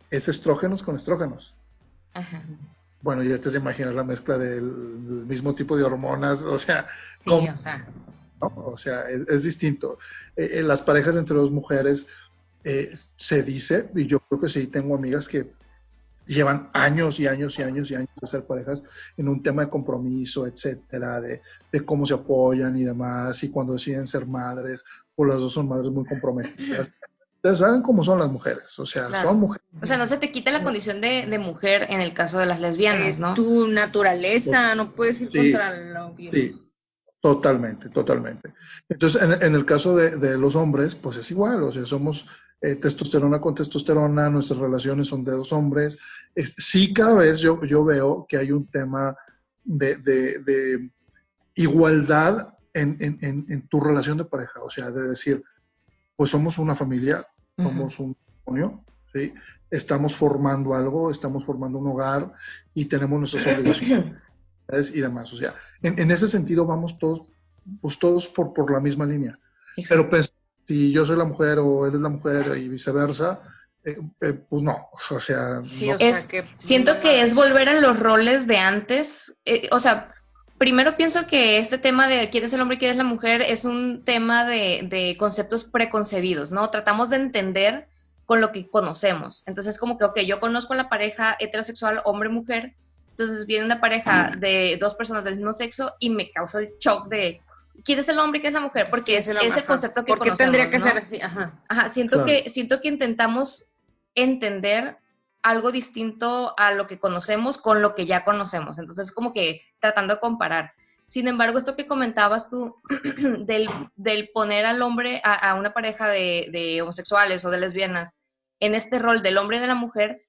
es estrógenos con estrógenos. Bueno, ya te imaginas la mezcla del mismo tipo de hormonas, o sea, o sea, es, distinto. En eh, eh, las parejas entre dos mujeres eh, se dice, y yo creo que sí, tengo amigas que llevan años y años y años y años de ser parejas en un tema de compromiso, etcétera, de, de cómo se apoyan y demás, y cuando deciden ser madres, o las dos son madres muy comprometidas. Ustedes saben cómo son las mujeres, o sea, son mujeres. O sea, no se te quita la condición de, de mujer en el caso de las lesbianas, ¿no? tu naturaleza, no puedes ir contra lo Sí, totalmente, totalmente. Entonces, en, en el caso de, de, los hombres, pues es igual, o sea, somos eh, testosterona con testosterona, nuestras relaciones son de dos hombres. sí, cada vez yo, yo veo que hay un tema de, de, de igualdad en, en, en tu relación de pareja, o sea, de decir, pues somos una familia, somos un matrimonio, ¿sí? Estamos formando algo, estamos formando un hogar y tenemos nuestras obligaciones y demás. O sea, en, ese sentido vamos todos, pues todos por, por la misma línea. Pero pues, si yo soy la mujer o él es la mujer y viceversa, eh, eh, pues no, o sea, siento que es volver a los roles de antes, eh, o sea, primero pienso que este tema de quién es el hombre y quién es la mujer es un tema de, conceptos preconcebidos, ¿no? Tratamos de entender con lo que conocemos. Entonces, como que, ok, yo conozco la pareja heterosexual hombre-mujer, entonces viene una pareja de dos personas del mismo sexo y me causa el shock de quién es el hombre y quién es la mujer, porque es, ese concepto que ¿Por qué tendría que ser así? Ajá. Ajá, siento, que, siento que intentamos entender algo distinto a lo que conocemos con lo que ya conocemos. Entonces, como que tratando de comparar. Sin embargo, esto que comentabas tú del, del poner al hombre, a, una pareja de, de, homosexuales o de lesbianas, en este rol del hombre y de la mujer,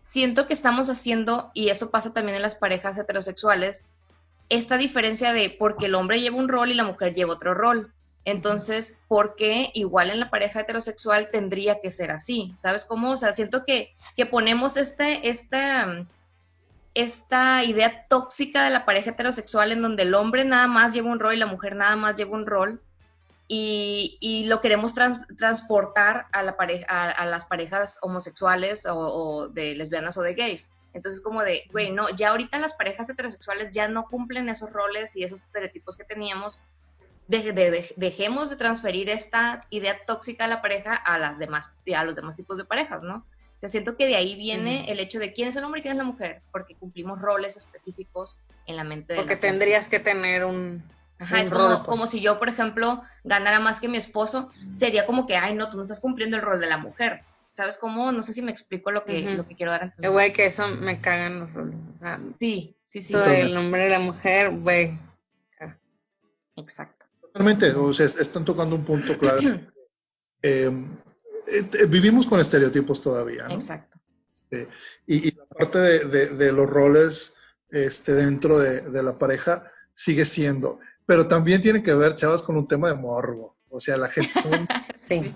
siento que estamos haciendo, y eso pasa también en las parejas heterosexuales, esta diferencia de porque el hombre lleva un rol y la mujer lleva otro rol. Entonces, ¿por qué igual en la pareja heterosexual tendría que ser así? ¿Sabes cómo? O sea, siento que, que ponemos este, esta, esta idea tóxica de la pareja heterosexual en donde el hombre nada más lleva un rol y la mujer nada más lleva un rol. y, lo queremos transportar a, la pareja, a, las parejas homosexuales o, de lesbianas o de gays. Entonces, como de, güey, no, ya ahorita las parejas heterosexuales ya no cumplen esos roles y esos estereotipos que teníamos. Dejemos de transferir esta idea tóxica de la pareja a, las demás, a los demás tipos de parejas, ¿no? O sea, siento que de ahí viene el hecho de quién es el hombre y quién es la mujer, porque cumplimos roles específicos en la mente de Porque tendrías que tener un, Ajá, es como, como, pues. si yo, por ejemplo, ganara más que mi esposo, sería como que, ay, no, tú no estás cumpliendo el rol de la mujer. ¿Sabes cómo? No sé si me explico lo que, lo que quiero dar a entender. Güey, que eso me cagan los roles. O sea, sí, sí, sí. Eso el nombre de la mujer, güey. Exacto. Totalmente, o sea, están tocando un punto claro. Eh, eh, vivimos con estereotipos todavía, ¿no? Exacto. Este, y, la parte de, de, los roles este, dentro de, de la pareja sigue siendo pero también tiene que ver, chavas, con un tema de morbo. O sea, la gente son... sí.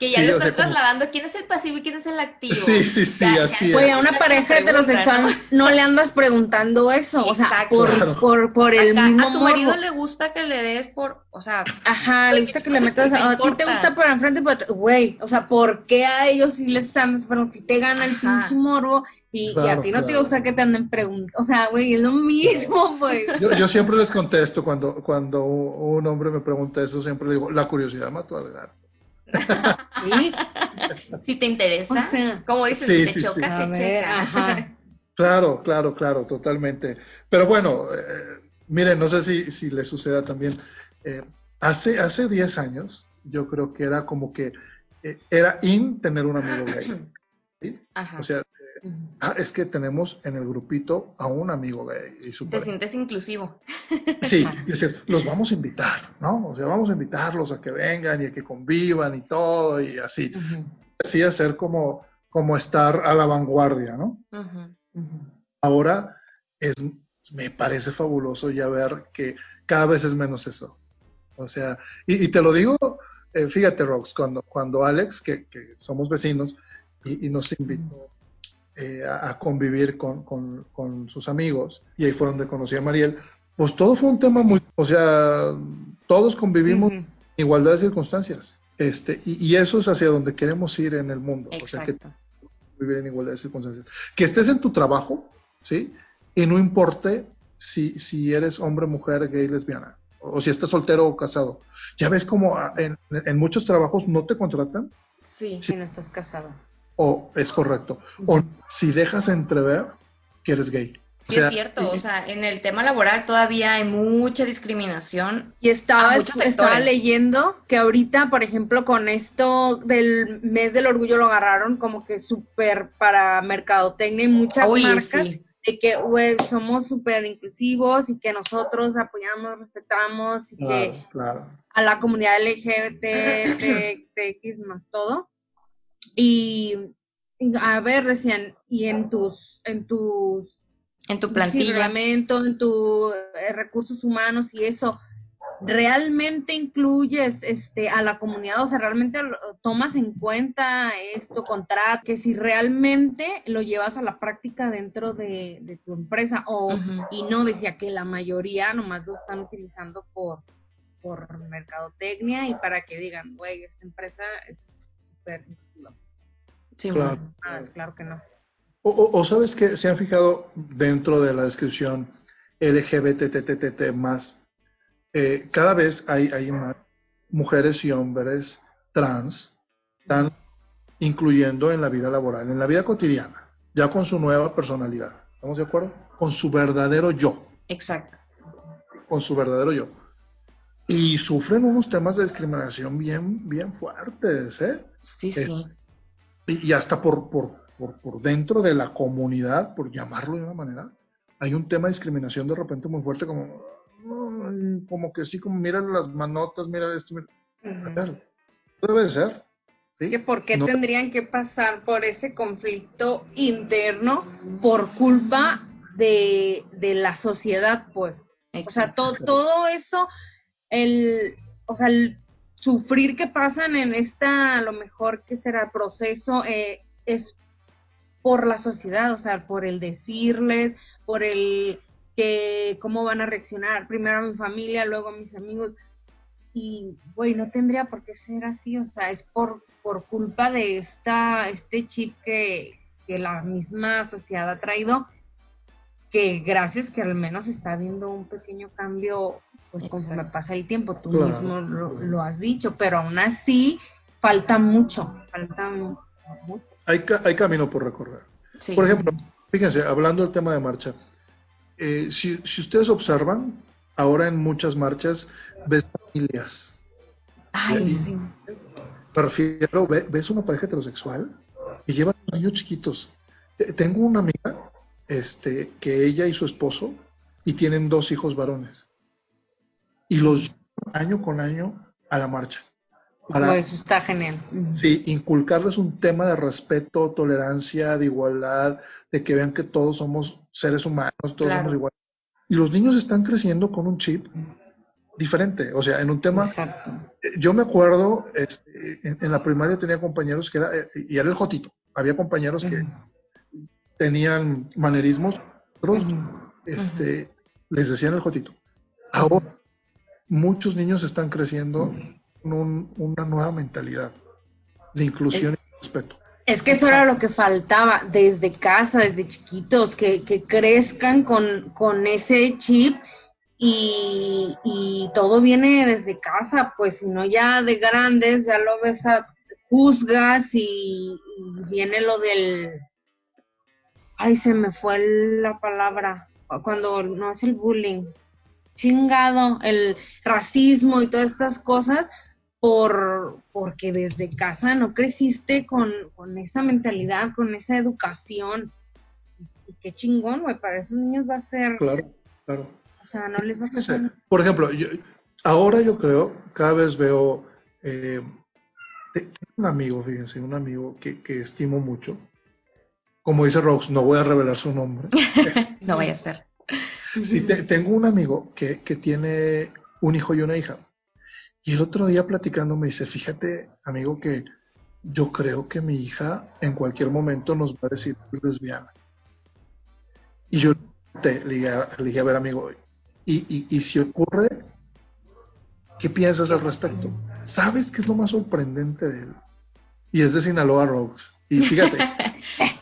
Que ya lo están trasladando. ¿Quién es el pasivo y quién es el activo? Sí, sí, sí, así Oye, a una pareja heterosexual ¿no? le andas preguntando eso. O sea, por, por, por, el mismo A tu marido le gusta que le des por, o sea... Ajá, le gusta que le metas... A, ti te gusta por enfrente, pero... Güey, o sea, ¿por qué a ellos sí les andas... Pero si te gana el pinche morbo y, a ti no te gusta que te anden preguntando... O sea, güey, es lo mismo, güey. Yo, yo siempre les contesto cuando, cuando un hombre me pregunta eso, siempre le digo, la curiosidad mató al gato. ¿Sí? Si te interesa, como dices, si te choca, te choca. Claro, claro, claro, totalmente. Pero bueno, eh, miren, no sé si, si le suceda también. Eh, hace, hace 10 años, yo creo que era como que eh, era in tener un amigo gay. ¿sí? O sea, Ah, es que tenemos en el grupito a un amigo gay. Y Te sientes inclusivo. Sí, dices, los vamos a invitar, ¿no? O sea, vamos a invitarlos a que vengan y a que convivan y todo y así. Así hacer como, como estar a la vanguardia, ¿no? Ahora es, me parece fabuloso ya ver que cada vez es menos eso. O sea, y, te lo digo, eh, fíjate, Rox, cuando, cuando Alex, que, somos vecinos, y, y nos invitó eh, a, convivir con, con, sus amigos, y ahí fue donde conocí a Mariel, pues todo fue un tema muy, o sea, todos convivimos en igualdad de circunstancias, este, y, eso es hacia donde queremos ir en el mundo, o sea, que vivir en igualdad de circunstancias. Que estés en tu trabajo, ¿sí? Y no importe si, si eres hombre, mujer, gay, lesbiana, o si estás soltero o casado. Ya ves como en, en muchos trabajos no te contratan. Sí, si no estás casado o es correcto. O si dejas entrever que eres gay. Sí, es cierto, o sea, en el tema laboral todavía hay mucha discriminación. Y estaba, estaba leyendo que ahorita, por ejemplo, con esto del mes del orgullo lo agarraron como que súper para mercadotecnia y muchas marcas de que somos súper inclusivos y que nosotros apoyamos, respetamos y que a la comunidad LGBT, TX más todo. Y, a ver, decían, y en tus, en tus en tu plantilla, en tus eh, recursos humanos y eso, realmente incluyes este a la comunidad, o sea, realmente tomas en cuenta esto, contrato, que si realmente lo llevas a la práctica dentro de, tu empresa, o y no decía que la mayoría nomás lo están utilizando por, por mercadotecnia y para que digan, güey, esta empresa es súper Sí, claro. claro que no. O, sabes que se han fijado dentro de la descripción LGBTTTT más, eh, cada vez hay, hay más mujeres y hombres trans, están incluyendo en la vida laboral, en la vida cotidiana, ya con su nueva personalidad. ¿Estamos de acuerdo? Con su verdadero yo. Exacto. Con su verdadero yo. Y sufren unos temas de discriminación bien, bien fuertes, ¿eh? Sí, eh, sí y, hasta por, por, por, dentro de la comunidad, por llamarlo de una manera, hay un tema de discriminación de repente muy fuerte, como, como que sí, como mira las manotas, mira esto, mira. Debe ser. ¿sí? ¿Por qué tendrían que pasar por ese conflicto interno por culpa de, de la sociedad, pues? O sea, todo, todo eso, el, o sea, el, sufrir que pasan en esta, a lo mejor que será proceso, eh, es por la sociedad, o sea, por el decirles, por el que cómo van a reaccionar, primero a mi familia, luego a mis amigos. y, güey, no tendría por qué ser así, o sea, es por, por culpa de esta, este chip que, que la misma sociedad ha traído, que gracias que al menos está habiendo un pequeño cambio, pues conforme pasa el tiempo, tú mismo lo, has dicho, pero aún así falta mucho, falta mucho. Hay, hay camino por recorrer. Por ejemplo, fíjense, hablando del tema de marcha, eh, si, si ustedes observan, ahora en muchas marchas ves familias. Ay, sí. Me refiero, ves una pareja heterosexual y lleva a sus niños chiquitos. Tengo una amiga este, que ella y su esposo y tienen dos hijos varones. Y los año con año a la marcha. Para, eso está genial. Sí, inculcarles un tema de respeto, tolerancia, de igualdad, de que vean que todos somos seres humanos, todos somos iguales. Y los niños están creciendo con un chip diferente, o sea, en un tema... Exacto. Eh, yo me acuerdo, este, en, la primaria tenía compañeros que era, eh, y era el jotito, había compañeros que tenían manerismos, otros este, les decían el jotito. Ahora, muchos niños están creciendo con una nueva mentalidad de inclusión y respeto. Es que eso era lo que faltaba desde casa, desde chiquitos, que, crezcan con, con, ese chip y, todo viene desde casa, pues si no ya de grandes ya lo ves a juzgas y, viene lo del, ay se me fue la palabra, cuando no es el bullying, chingado, el racismo y todas estas cosas, por porque desde casa no creciste con, esa mentalidad, con esa educación. Y qué chingón, güey, para esos niños va a ser... Claro, claro. O sea, no les va a pasar. Por ejemplo, yo, ahora yo creo, cada vez veo... Eh, tengo un amigo, fíjense, un amigo que, que estimo mucho. Como dice Rox, no voy a revelar su nombre. no vaya a ser. Sí, tengo un amigo que, que tiene un hijo y una hija y el otro día platicando me dice, fíjate, amigo, que yo creo que mi hija en cualquier momento nos va a decir que es lesbiana. Y yo te, le, dije, a ver, amigo, y, y, si ocurre, ¿qué piensas al respecto? ¿Sabes qué es lo más sorprendente de él? Y es de Sinaloa Rogues. Y fíjate,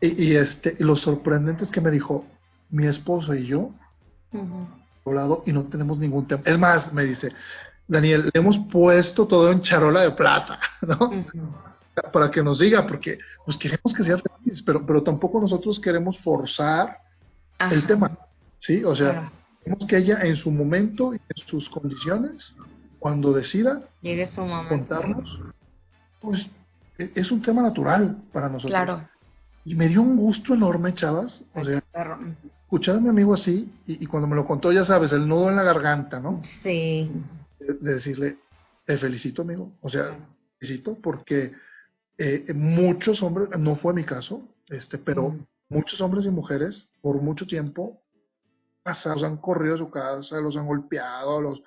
y, este, lo sorprendente es que me dijo, mi esposo y yo, hablado y no tenemos ningún tema. Es más, me dice, Daniel, le hemos puesto todo en charola de plata, ¿no? Para que nos diga, porque pues queremos que sea feliz, pero, pero tampoco nosotros queremos forzar el tema, ¿sí? O sea, queremos que ella en su momento y en sus condiciones, cuando decida Llegue su mamá. contarnos, pues e, es un tema natural para nosotros. Claro. Y me dio un gusto enorme, chavas, o sea, escuchar a mi amigo así, y, y cuando me lo contó, ya sabes, el nudo en la garganta, ¿no? Sí de decirle, te felicito, amigo. O sea, felicito porque eh, muchos hombres, no fue mi caso, este, pero muchos hombres y mujeres por mucho tiempo pasados han corrido a su casa, los han golpeado, los...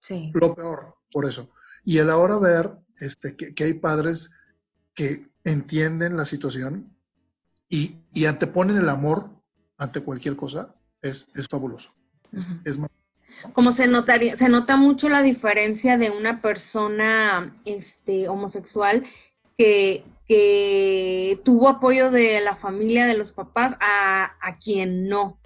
Sí. Lo peor, por eso. Y el ahora ver este, que, hay padres que entienden la situación y, y, anteponen el amor ante cualquier cosa, es, es fabuloso. Es, es como se notaría, se nota mucho la diferencia de una persona este, homosexual que, que tuvo apoyo de la familia, de los papás, a, a quien no.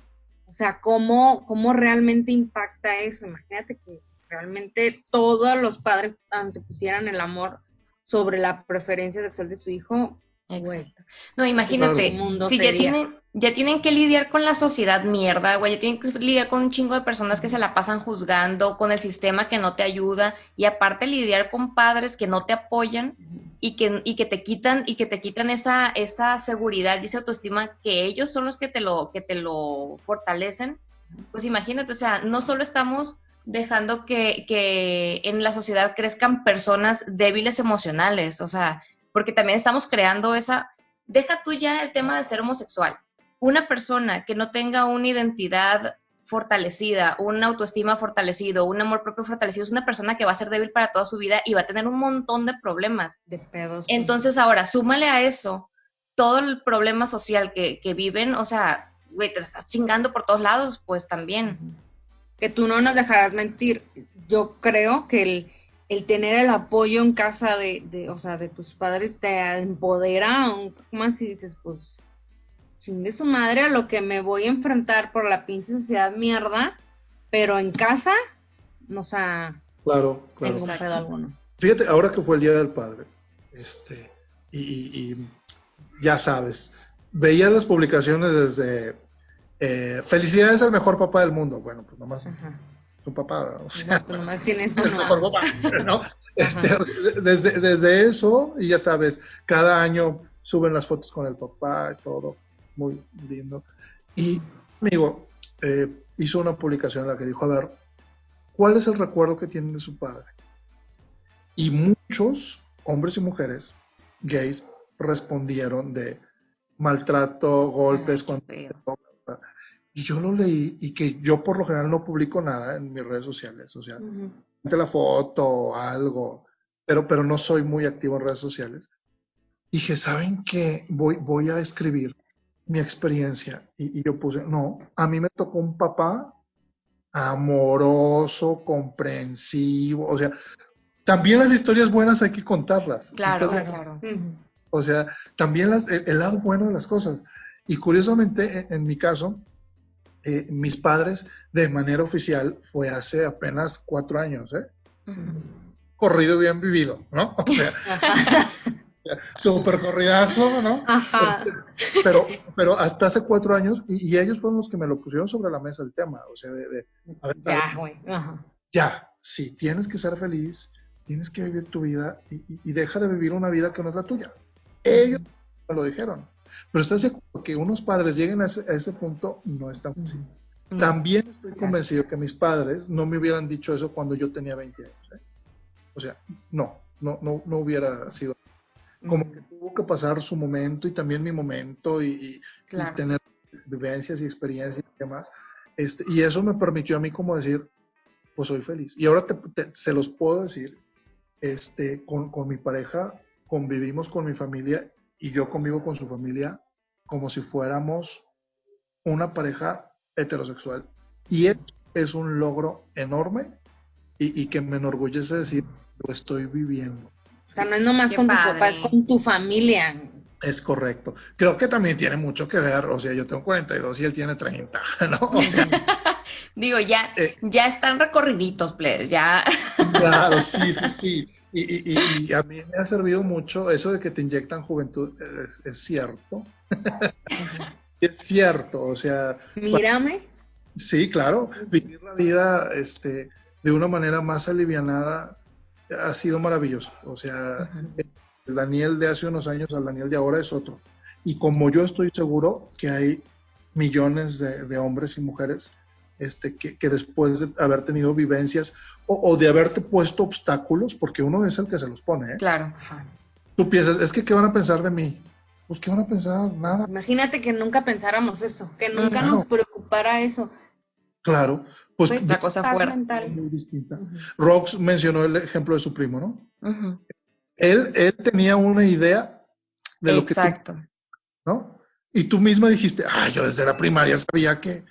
O sea, ¿cómo, cómo realmente impacta eso. Imagínate que realmente todos los padres antepusieran el amor sobre la preferencia sexual de su hijo. Exacto. No, imagínate, si ya tienen, ya tienen que lidiar con la sociedad mierda, güey, ya tienen que lidiar con un chingo de personas que se la pasan juzgando, con el sistema que no te ayuda, y aparte lidiar con padres que no te apoyan y que, y que te quitan, y que te quitan esa, esa seguridad y esa autoestima que ellos son los que te lo, que te lo fortalecen. Pues imagínate, o sea, no solo estamos dejando que, que en la sociedad crezcan personas débiles emocionales, o sea, porque también estamos creando esa, deja tú ya el tema de ser homosexual una persona que no tenga una identidad fortalecida, una autoestima fortalecido, un amor propio fortalecido, es una persona que va a ser débil para toda su vida y va a tener un montón de problemas. De pedos. Entonces ahora, súmale a eso todo el problema social que, viven, o sea, güey, te estás chingando por todos lados, pues también. que tú no nos dejarás mentir. Yo creo que el, el tener el apoyo en casa de, de, o sea, de tus padres te empodera un poco más y dices, pues, de su madre a lo que me voy a enfrentar por la pinche sociedad mierda, pero en casa, o sea, claro, claro. tengo pedo alguno. Fíjate, ahora que fue el Día del Padre, este, y, ya sabes, veía las publicaciones desde eh, felicidades al mejor papá del mundo. Bueno, pues nomás tu papá, o sea, no, nomás tienes uno. ¿no? Este, desde, desde eso, y ya sabes, cada año suben las fotos con el papá y todo, muy lindo. Y amigo eh, hizo una publicación en la que dijo, a ver, ¿cuál es el recuerdo que tienen de su padre? Y muchos hombres y mujeres gays respondieron de maltrato, golpes, cuando... y yo lo leí y que yo por lo general no publico nada en mis redes sociales, o sea, la foto o algo, pero, pero no soy muy activo en redes sociales. Dije, ¿saben qué? Voy, voy a escribir mi experiencia. Y, y, yo puse, no, a mí me tocó un papá amoroso, comprensivo, o sea, también las historias buenas hay que contarlas. Claro, claro. O sea, también las, el, lado bueno de las cosas. Y curiosamente, e, en, mi caso, eh, mis padres de manera oficial fue hace apenas cuatro años, ¿eh? Corrido bien vivido, ¿no? O sea, súper corridazo, ¿no? Este, pero, pero hasta hace cuatro años, y, ellos fueron los que me lo pusieron sobre la mesa el tema, o sea, de, ya, güey. Ya, sí, tienes que ser feliz, tienes que vivir tu vida y, deja de vivir una vida que no es la tuya. Ellos me lo dijeron. Pero estás seguro que unos padres lleguen a ese, punto, no es tan fácil. También estoy convencido que mis padres no me hubieran dicho eso cuando yo tenía 20 años. ¿eh? O sea, no, no, no, no hubiera sido. Como que tuvo que pasar su momento y también mi momento y, tener vivencias y experiencias y demás. Este, y eso me permitió a mí como decir, pues soy feliz. Y ahora se los puedo decir este, con, con, mi pareja convivimos con mi familia y yo convivo con su familia como si fuéramos una pareja heterosexual. Y es un logro enorme y, que me enorgullece decir, lo estoy viviendo. O sea, no es nomás con tu papá, es con tu familia. Es correcto. Creo que también tiene mucho que ver, o sea, yo tengo 42 y él tiene 30, ¿no? O sea, Digo, ya, eh, ya están recorriditos, please, ya. Claro, sí, sí, sí. Y, a mí me ha servido mucho eso de que te inyectan juventud, es, cierto. es cierto, o sea. Mírame. Sí, claro, vivir la vida este, de una manera más alivianada ha sido maravilloso. O sea, el Daniel de hace unos años al Daniel de ahora es otro. Y como yo estoy seguro que hay millones de hombres y mujeres este, que, después de haber tenido vivencias o, de haberte puesto obstáculos, porque uno es el que se los pone. ¿eh? Claro. Tú piensas, es que ¿qué van a pensar de mí? Pues ¿qué van a pensar? Nada. Imagínate que nunca pensáramos eso, que nunca nos preocupara eso. Claro, pues la cosa fuera muy distinta. Rox mencionó el ejemplo de su primo, ¿no? él, él tenía una idea de lo que... Exacto. ¿No? Y tú misma dijiste, ah, yo desde la primaria sabía que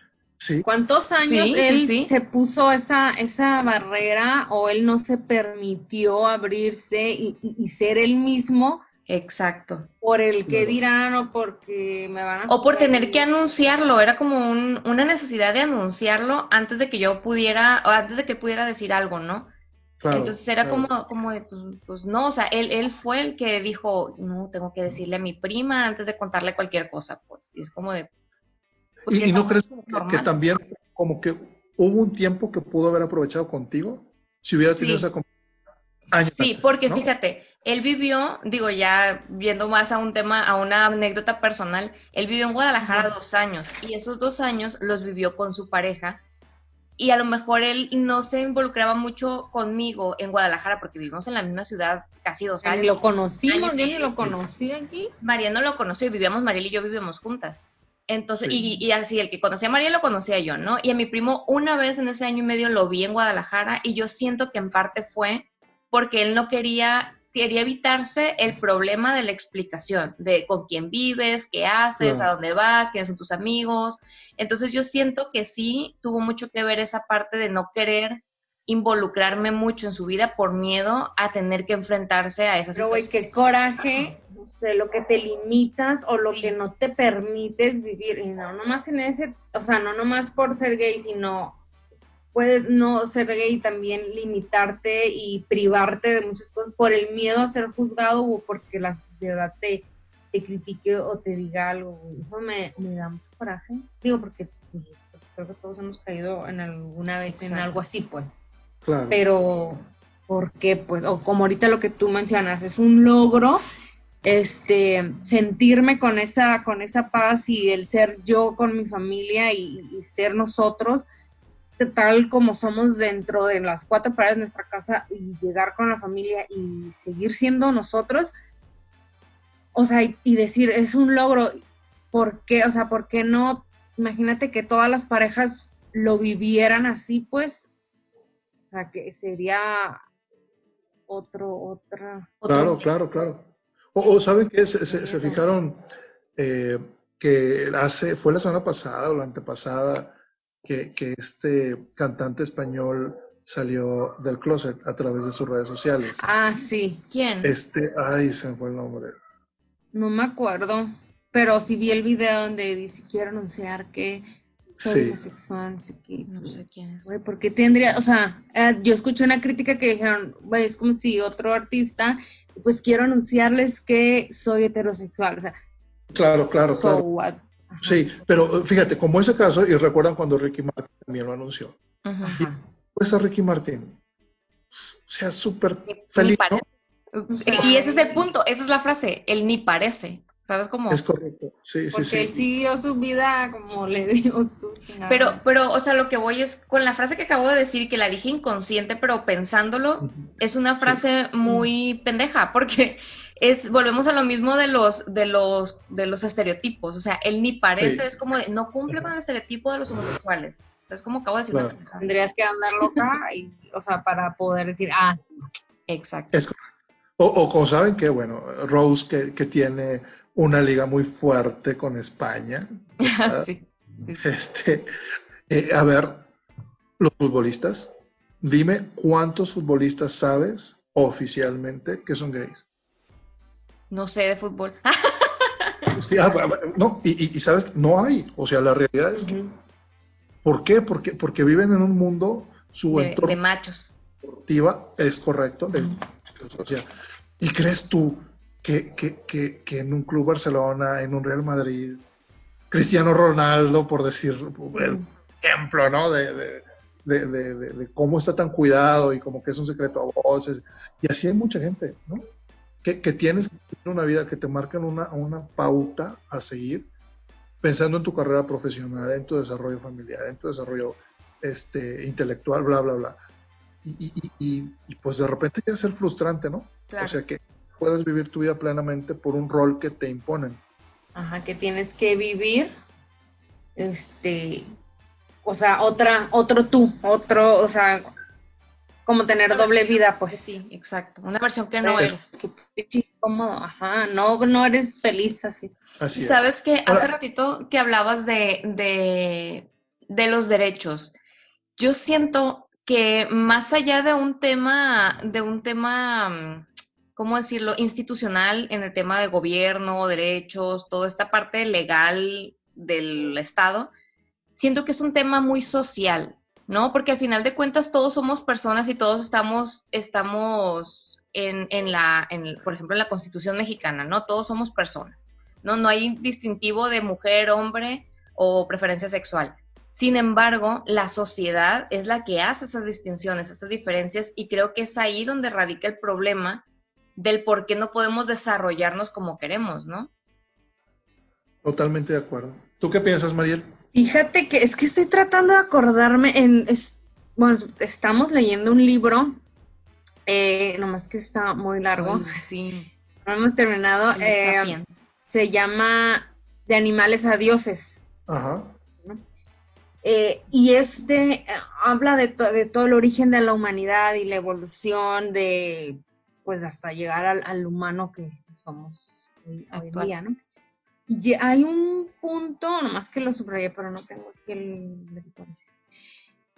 ¿Cuántos años él se puso esa, esa barrera o él no se permitió abrirse y, ser él mismo? Exacto. Por el que dirán o porque me van a... O por tener que anunciarlo, era como una necesidad de anunciarlo antes de que yo pudiera, o antes de que pudiera decir algo, ¿no? Entonces era como, como de, pues, pues, no, o sea, él, él fue el que dijo, no, tengo que decirle a mi prima antes de contarle cualquier cosa, pues, y es como de, ¿Y, no crees que, también como que hubo un tiempo que pudo haber aprovechado contigo si hubiera tenido esa años Sí, porque fíjate, él vivió, digo ya viendo más a un tema, a una anécdota personal, él vivió en Guadalajara dos años y esos dos años los vivió con su pareja y a lo mejor él no se involucraba mucho conmigo en Guadalajara porque vivimos en la misma ciudad casi dos años. Lo conocimos, yo ni lo conocí aquí. María no lo conoció, vivíamos, Mariel y yo vivíamos juntas. Entonces, y, así, el que conocía a María lo conocía yo, ¿no? Y a mi primo una vez en ese año y medio lo vi en Guadalajara y yo siento que en parte fue porque él no quería quería evitarse el problema de la explicación, de con quién vives, qué haces, a dónde vas, quiénes son tus amigos. Entonces yo siento que sí tuvo mucho que ver esa parte de no querer involucrarme mucho en su vida por miedo a tener que enfrentarse a esas Pero, güey, qué coraje, no sé, lo que te limitas o lo que no te permites vivir. Y no nomás en ese, o sea, no nomás por ser gay, sino puedes no ser gay y también limitarte y privarte de muchas cosas por el miedo a ser juzgado o porque la sociedad te, te critique o te diga algo. Eso me, me da mucho coraje. Digo, porque pues, creo que todos hemos caído en alguna vez en algo así, pues. Pero, ¿por qué? Pues, o como ahorita lo que tú mencionas, es un logro este sentirme con esa con esa paz y el ser yo con mi familia y, ser nosotros tal como somos dentro de las cuatro paredes de nuestra casa y llegar con la familia y seguir siendo nosotros o sea y, y decir es un logro ¿por qué? o sea ¿por qué no? imagínate que todas las parejas lo vivieran así pues sea, que sería otro, otra. Claro, claro, claro. O, saben que se, se, fijaron eh, que hace, fue la semana pasada o la antepasada que, que este cantante español salió del closet a través de sus redes sociales. Ah, sí. ¿Quién? Este, ay, se me fue el nombre. No me acuerdo, pero sí vi el video donde dice quiero anunciar que soy homosexual, no sé qué, no sé quién es. Güey, ¿por qué tendría, o sea, eh, yo escuché una crítica que dijeron, güey, es como si otro artista, pues quiero anunciarles que soy heterosexual, o sea. Claro, claro, claro. Sí, pero eh, fíjate, como ese caso, y recuerdan cuando Ricky Martin también lo anunció. Ajá. pues a Ricky Martin, o sea, súper feliz. Y ese es el punto, esa es la frase, el ni parece. ¿Sabes cómo? Es correcto, sí, sí, sí. él siguió su vida como le dio su Pero, pero, o sea, lo que voy es, con la frase que acabo de decir, que la dije inconsciente, pero pensándolo, es una frase muy pendeja, porque es, volvemos a lo mismo de los, de los, de los estereotipos. O sea, él ni parece, es como de, no cumple con el estereotipo de los homosexuales. O sea, es como acabo de decir Tendrías que andar loca, y, o sea, para poder decir, ah, sí. Exacto. Es correcto. O, o, como saben que, bueno, Rose que, que, tiene una liga muy fuerte con España. sí, Este, eh, a ver, los futbolistas, dime cuántos futbolistas sabes oficialmente que son gays. No sé de fútbol. sí, ah, no, y, y, sabes, no hay. O sea, la realidad es que. ¿Por qué? Porque, porque viven en un mundo, su de, entorno. De machos. Es correcto. o sea, ¿y crees tú que, que, que, en un club Barcelona, en un Real Madrid, Cristiano Ronaldo, por decir el ejemplo, ¿no? De, de, de, cómo está tan cuidado y como que es un secreto a voces. Y así hay mucha gente, ¿no? Que, que tienes una vida que te marcan una, una pauta a seguir pensando en tu carrera profesional, en tu desarrollo familiar, en tu desarrollo este, intelectual, bla, bla, bla. Y, y, y, y pues de repente llega a ser frustrante, ¿no? O sea que puedes vivir tu vida plenamente por un rol que te imponen. Ajá, que tienes que vivir, este, o sea, otra, otro tú, otro, o sea, como tener doble vida, pues. Sí, exacto. Una versión que no eres. Qué cómodo, ajá, no, no eres feliz así. Así Sabes que hace ratito que hablabas de, de, de los derechos, yo siento que más allá de un tema, de un tema mm, ¿cómo decirlo?, institucional en el tema de gobierno, derechos, toda esta parte legal del Estado, siento que es un tema muy social, ¿no? Porque al final de cuentas todos somos personas y todos estamos, estamos en, en la, en, por ejemplo, en la Constitución mexicana, ¿no? Todos somos personas, ¿no? No hay distintivo de mujer, hombre o preferencia sexual. Sin embargo, la sociedad es la que hace esas distinciones, esas diferencias, y creo que es ahí donde radica el problema del por qué no podemos desarrollarnos como queremos, ¿no? Totalmente de acuerdo. ¿Tú qué piensas, Mariel? Fíjate que es que estoy tratando de acordarme en, bueno, estamos leyendo un libro, eh, nomás que está muy largo. sí. No hemos terminado. Eh, se llama De animales a dioses. Ajá. Eh, y este habla de, de todo el origen de la humanidad y la evolución de pues hasta llegar al, humano que somos hoy, en día, ¿no? Y hay un punto, nomás que lo subrayé, pero no tengo aquí el,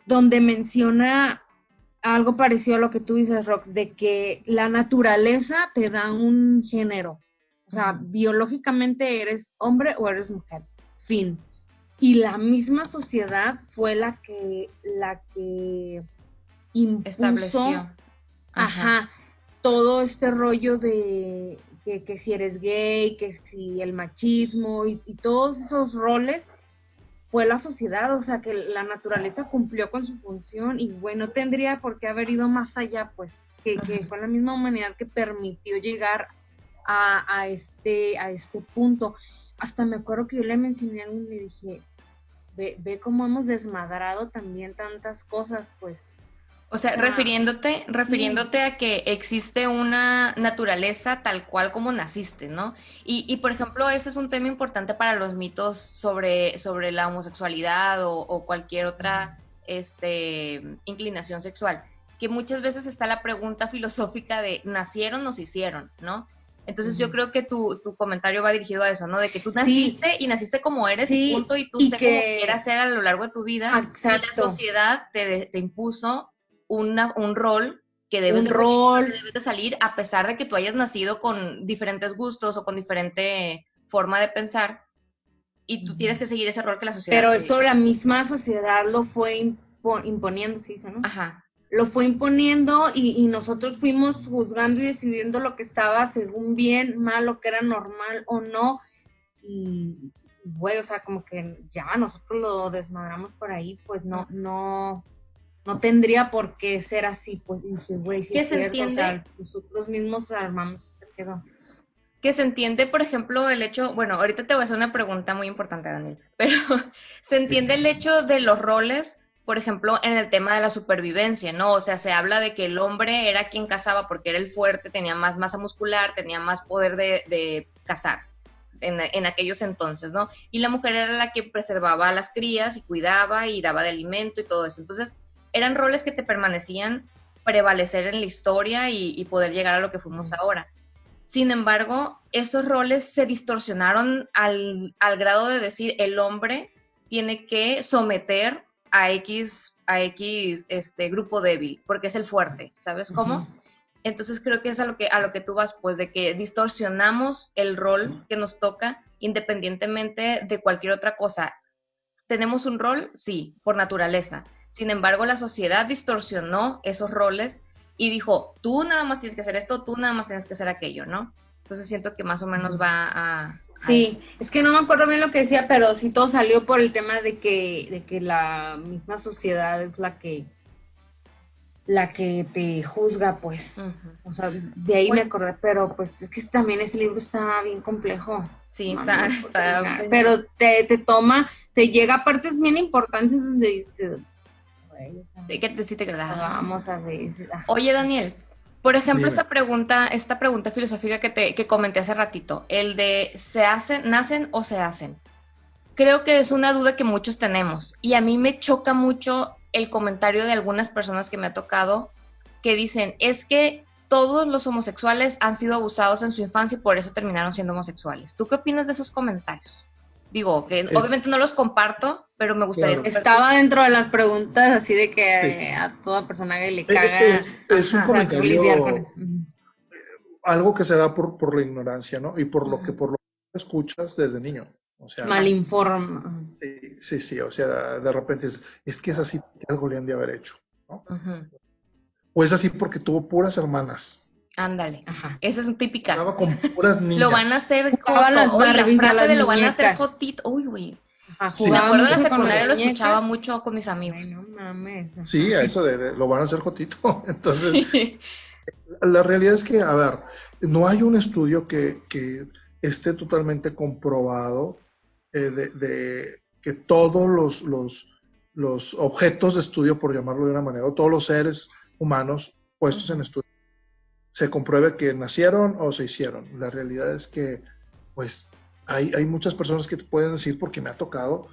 donde menciona algo parecido a lo que tú dices, Rox, de que la naturaleza te da un género. O sea, biológicamente eres hombre o eres mujer. Fin. Y la misma sociedad fue la que, la que impuso, estableció. Ajá. Todo este rollo de que, si eres gay, que si el machismo y, todos esos roles fue la sociedad, o sea que la naturaleza cumplió con su función y bueno, tendría por qué haber ido más allá, pues, que, fue la misma humanidad que permitió llegar a, este, a este punto. Hasta me acuerdo que yo le mencioné a alguien y le dije, ve, ve cómo hemos desmadrado también tantas cosas, pues. O sea, refiriéndote, refiriéndote a que existe una naturaleza tal cual como naciste, ¿no? Y, y, por ejemplo, ese es un tema importante para los mitos sobre, sobre la homosexualidad o, cualquier otra este, inclinación sexual, que muchas veces está la pregunta filosófica de ¿nacieron o se hicieron? ¿no? Entonces yo creo que tu, tu, comentario va dirigido a eso, ¿no? De que tú naciste y naciste como eres y punto y tú sé cómo quieras ser a lo largo de tu vida y la sociedad te, te impuso una, un rol que debes, rol. de salir a pesar de que tú hayas nacido con diferentes gustos o con diferente forma de pensar y tú tienes que seguir ese rol que la sociedad. Pero eso la misma sociedad lo fue imponiendo, sí, ¿no? Ajá. Lo fue imponiendo y, y, nosotros fuimos juzgando y decidiendo lo que estaba según bien, mal, lo que era normal o no. Y, güey, o sea, como que ya nosotros lo desmadramos por ahí, pues no, no, no tendría por qué ser así, pues dije, güey, si es cierto, o sea, nosotros mismos armamos se quedó. Que se entiende, por ejemplo, el hecho, bueno, ahorita te voy a hacer una pregunta muy importante, Daniel, pero se entiende el hecho de los roles, por ejemplo, en el tema de la supervivencia, ¿no? O sea, se habla de que el hombre era quien cazaba porque era el fuerte, tenía más masa muscular, tenía más poder de, cazar. En, en, aquellos entonces, ¿no? Y la mujer era la que preservaba a las crías y cuidaba y daba de alimento y todo eso. Entonces, eran roles que te permanecían prevalecer en la historia y, poder llegar a lo que fuimos ahora. Sin embargo, esos roles se distorsionaron al, grado de decir el hombre tiene que someter a X, a X este, grupo débil, porque es el fuerte, ¿sabes cómo? Entonces creo que es a lo que, a lo que tú vas, pues, de que distorsionamos el rol que nos toca independientemente de cualquier otra cosa. ¿Tenemos un rol? Sí, por naturaleza. Sin embargo, la sociedad distorsionó esos roles y dijo, tú nada más tienes que hacer esto, tú nada más tienes que hacer aquello, ¿no? Entonces siento que más o menos va a... Sí, es que no me acuerdo bien lo que decía, pero sí todo salió por el tema de que, de que la misma sociedad es la que la que te juzga, pues. O sea, de ahí me acordé, pero pues es que también ese libro está bien complejo. Sí, está, está, Pero te, te toma, te llega a partes bien importantes donde Vamos a ver. Oye, Daniel, por ejemplo, esta pregunta, esta pregunta filosófica que te que comenté hace ratito, el de ¿se hacen, nacen o se hacen? Creo que es una duda que muchos tenemos y a mí me choca mucho el comentario de algunas personas que me ha tocado que dicen, es que todos los homosexuales han sido abusados en su infancia y por eso terminaron siendo homosexuales. ¿Tú qué opinas de esos comentarios? Digo, que obviamente no los comparto, pero me gustaría Estaba dentro de las preguntas así de que a toda persona que le caga. Es, un comentario. Algo que se da por, por la ignorancia, ¿no? Y por lo que por lo que escuchas desde niño. O sea, Malinforma. Sí, sí, sí. O sea, de repente es, es que es así porque algo le han de haber hecho. ¿no? O es así porque tuvo puras hermanas. Ándale, ajá. Esa es típica. con puras niñas. Lo van a hacer como las la frase de lo van a hacer fotito. Uy, güey. Sí. Me acuerdo de la secundaria lo escuchaba mucho con mis amigos. no mames. Sí, a eso de, lo van a hacer jotito. Entonces, la realidad es que, a ver, no hay un estudio que, que esté totalmente comprobado eh, de, de, que todos los, los, los objetos de estudio, por llamarlo de una manera, o todos los seres humanos puestos en estudio, se compruebe que nacieron o se hicieron. La realidad es que, pues, hay, hay muchas personas que te pueden decir, porque me ha tocado,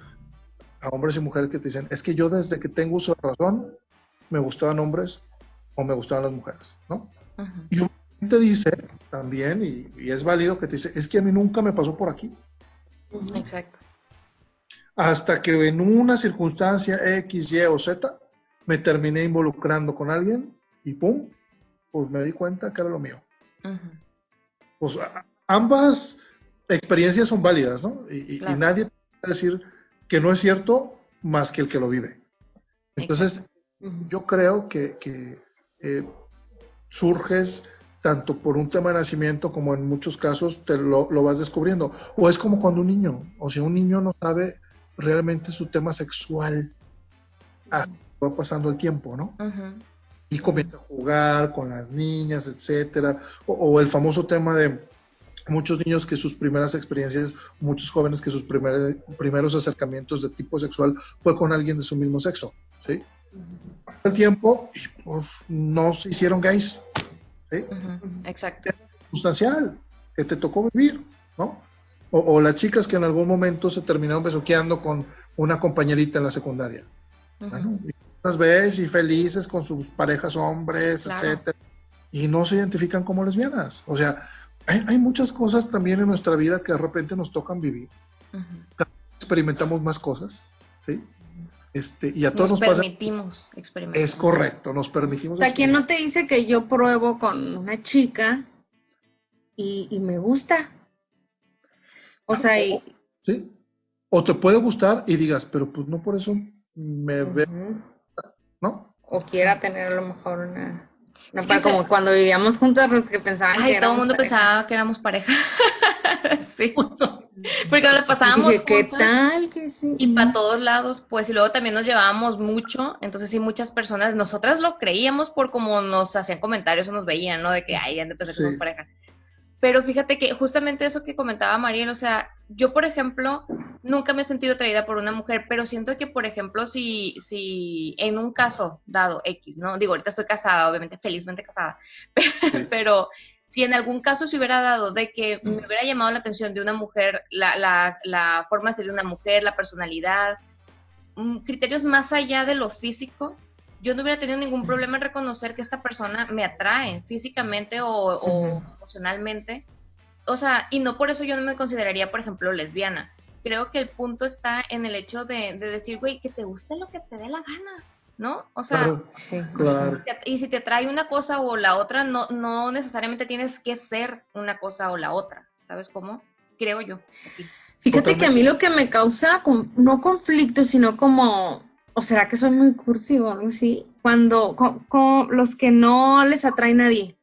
a hombres y mujeres que te dicen, es que yo desde que tengo uso de razón, me gustaban hombres o me gustaban las mujeres, ¿no? Y un te dice también, y, es válido que te dice, es que a mí nunca me pasó por aquí. Exacto. Hasta que en una circunstancia X, Y o Z me terminé involucrando con alguien y pum, pues me di cuenta que era lo mío. Pues ambas experiencias son válidas, ¿no? Y, nadie puede decir que no es cierto más que el que lo vive. Entonces, yo creo que, eh, surges tanto por un tema de nacimiento como en muchos casos te lo, vas descubriendo. O es como cuando un niño, o sea, un niño no sabe realmente su tema sexual. Ah, va pasando el tiempo, ¿no? Y comienza a jugar con las niñas, etcétera. O, el famoso tema de muchos niños que sus primeras experiencias, muchos jóvenes que sus primeros acercamientos de tipo sexual fue con alguien de su mismo sexo, ¿sí? El tiempo, pues no se hicieron gays, ¿sí? Exacto. circunstancial, que te tocó vivir, ¿no? O, las chicas que en algún momento se terminaron besuqueando con una compañerita en la secundaria. Las ves y felices con sus parejas hombres, etcétera, y no se identifican como lesbianas. O sea, hay, muchas cosas también en nuestra vida que de repente nos tocan vivir. Experimentamos más cosas, ¿sí? Este, y a todos nos, permitimos experimentar. Es correcto, nos permitimos. O sea, ¿quién no te dice que yo pruebo con una chica y, me gusta? O sea, y... sí. O te puede gustar y digas, pero pues no por eso me veo, ¿no? O quiera tener a lo mejor una como cuando vivíamos juntos, que pensaban Ay, todo el mundo pensaba que éramos pareja. sí. Porque nos pasábamos dije, ¿qué tal que sí? Y para todos lados, pues, y luego también nos llevábamos mucho, entonces sí, muchas personas, nosotras lo creíamos por como nos hacían comentarios o nos veían, ¿no? De que, ay, han de pensar que somos pareja. Pero fíjate que justamente eso que comentaba Mariel, o sea, yo, por ejemplo, nunca me he sentido atraída por una mujer, pero siento que, por ejemplo, si, si en un caso dado X, ¿no? Digo, ahorita estoy casada, obviamente, felizmente casada, pero si en algún caso se hubiera dado de que me hubiera llamado la atención de una mujer, la, la, la forma de ser de una mujer, la personalidad, mm, criterios más allá de lo físico, yo no hubiera tenido ningún problema en reconocer que esta persona me atrae físicamente o, emocionalmente. O sea, y no por eso yo no me consideraría, por ejemplo, lesbiana. Creo que el punto está en el hecho de, decir, güey, que te guste lo que te dé la gana, ¿no? O sea, claro, y si te atrae una cosa o la otra, no, no necesariamente tienes que ser una cosa o la otra, ¿sabes cómo? Creo yo. Fíjate que a mí lo que me causa, no conflicto, sino como o será que soy muy cursi o algo así, cuando con, los que no les atrae nadie.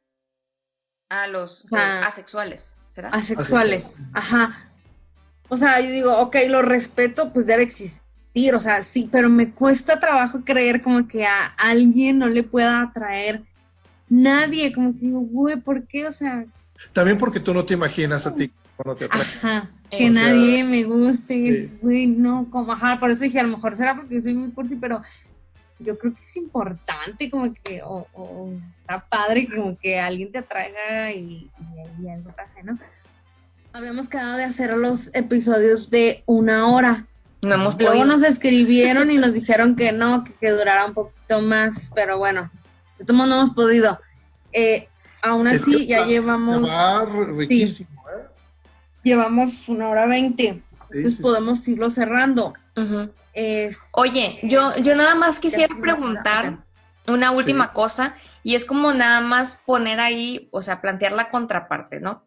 A los asexuales, ¿será? Asexuales, ajá. O sea, yo digo, ok, lo respeto, pues debe existir, o sea, sí, pero me cuesta trabajo creer como que a alguien no le pueda atraer nadie, como que digo, güey, ¿por qué? O sea... También porque tú no te imaginas a ti cuando te atrae. Ajá que nadie me guste, es, güey, no, como, ajá, por eso dije, a lo mejor será porque soy muy cursi, pero yo creo que es importante, como que, o, está padre que como que alguien te atraiga y, y, algo pase, ¿no? Habíamos quedado de hacer los episodios de una hora. No hemos Luego nos escribieron y nos dijeron que no, que, que durara un poquito más, pero bueno, de todos no hemos podido. Eh, aún así, ya llevamos. riquísimo llevamos una hora veinte, entonces podemos irlo cerrando. Oye, yo, yo nada más quisiera preguntar una última cosa y es como nada más poner ahí, o sea, plantear la contraparte, ¿no?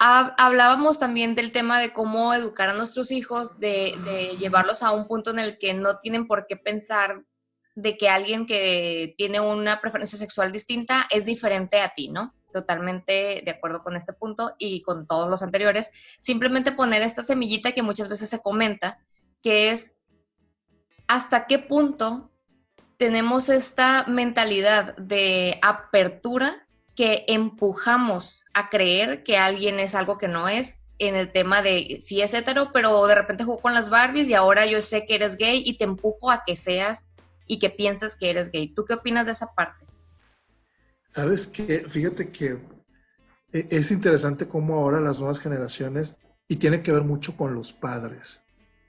hablábamos también del tema de cómo educar a nuestros hijos, de, de, llevarlos a un punto en el que no tienen por qué pensar de que alguien que tiene una preferencia sexual distinta es diferente a ti, ¿no? Totalmente de acuerdo con este punto y con todos los anteriores. Simplemente poner esta semillita que muchas veces se comenta, que es hasta qué punto tenemos esta mentalidad de apertura que empujamos a creer que alguien es algo que no es en el tema de si es hetero, pero de repente jugó con las Barbies y ahora yo sé que eres gay y te empujo a que seas y que pienses que eres gay. ¿Tú qué opinas de esa parte? Sabes que, fíjate que e, es interesante cómo ahora las nuevas generaciones, y tiene que ver mucho con los padres,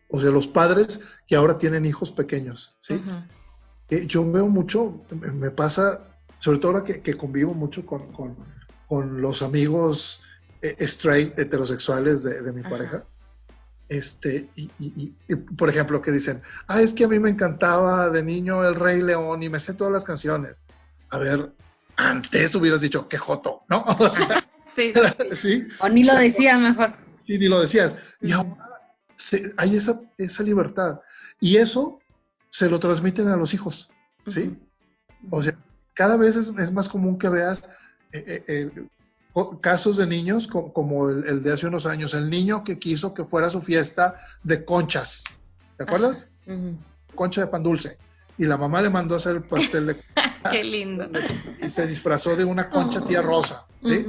o sea, los padres que ahora tienen hijos pequeños, ¿sí? yo veo mucho, me pasa, sobre todo ahora que, convivo mucho con, con los amigos eh, straight, heterosexuales de, mi pareja. Este, y, por ejemplo, que dicen, ah, es que a mí me encantaba de niño el Rey León y me sé todas las canciones. A ver, antes hubieras dicho, qué joto, ¿no? O sea, sí, sí. O ni lo decías mejor. Sí, ni lo decías. Y ahora hay esa, esa libertad. Y eso se lo transmiten a los hijos, ¿sí? O sea, cada vez es, más común que veas eh, eh, casos de niños como, el, de hace unos años, el niño que quiso que fuera su fiesta de conchas, ¿te acuerdas? Concha de pan dulce. Y la mamá le mandó a hacer el pastel de... qué lindo. Y se disfrazó de una concha tía rosa. ¿sí?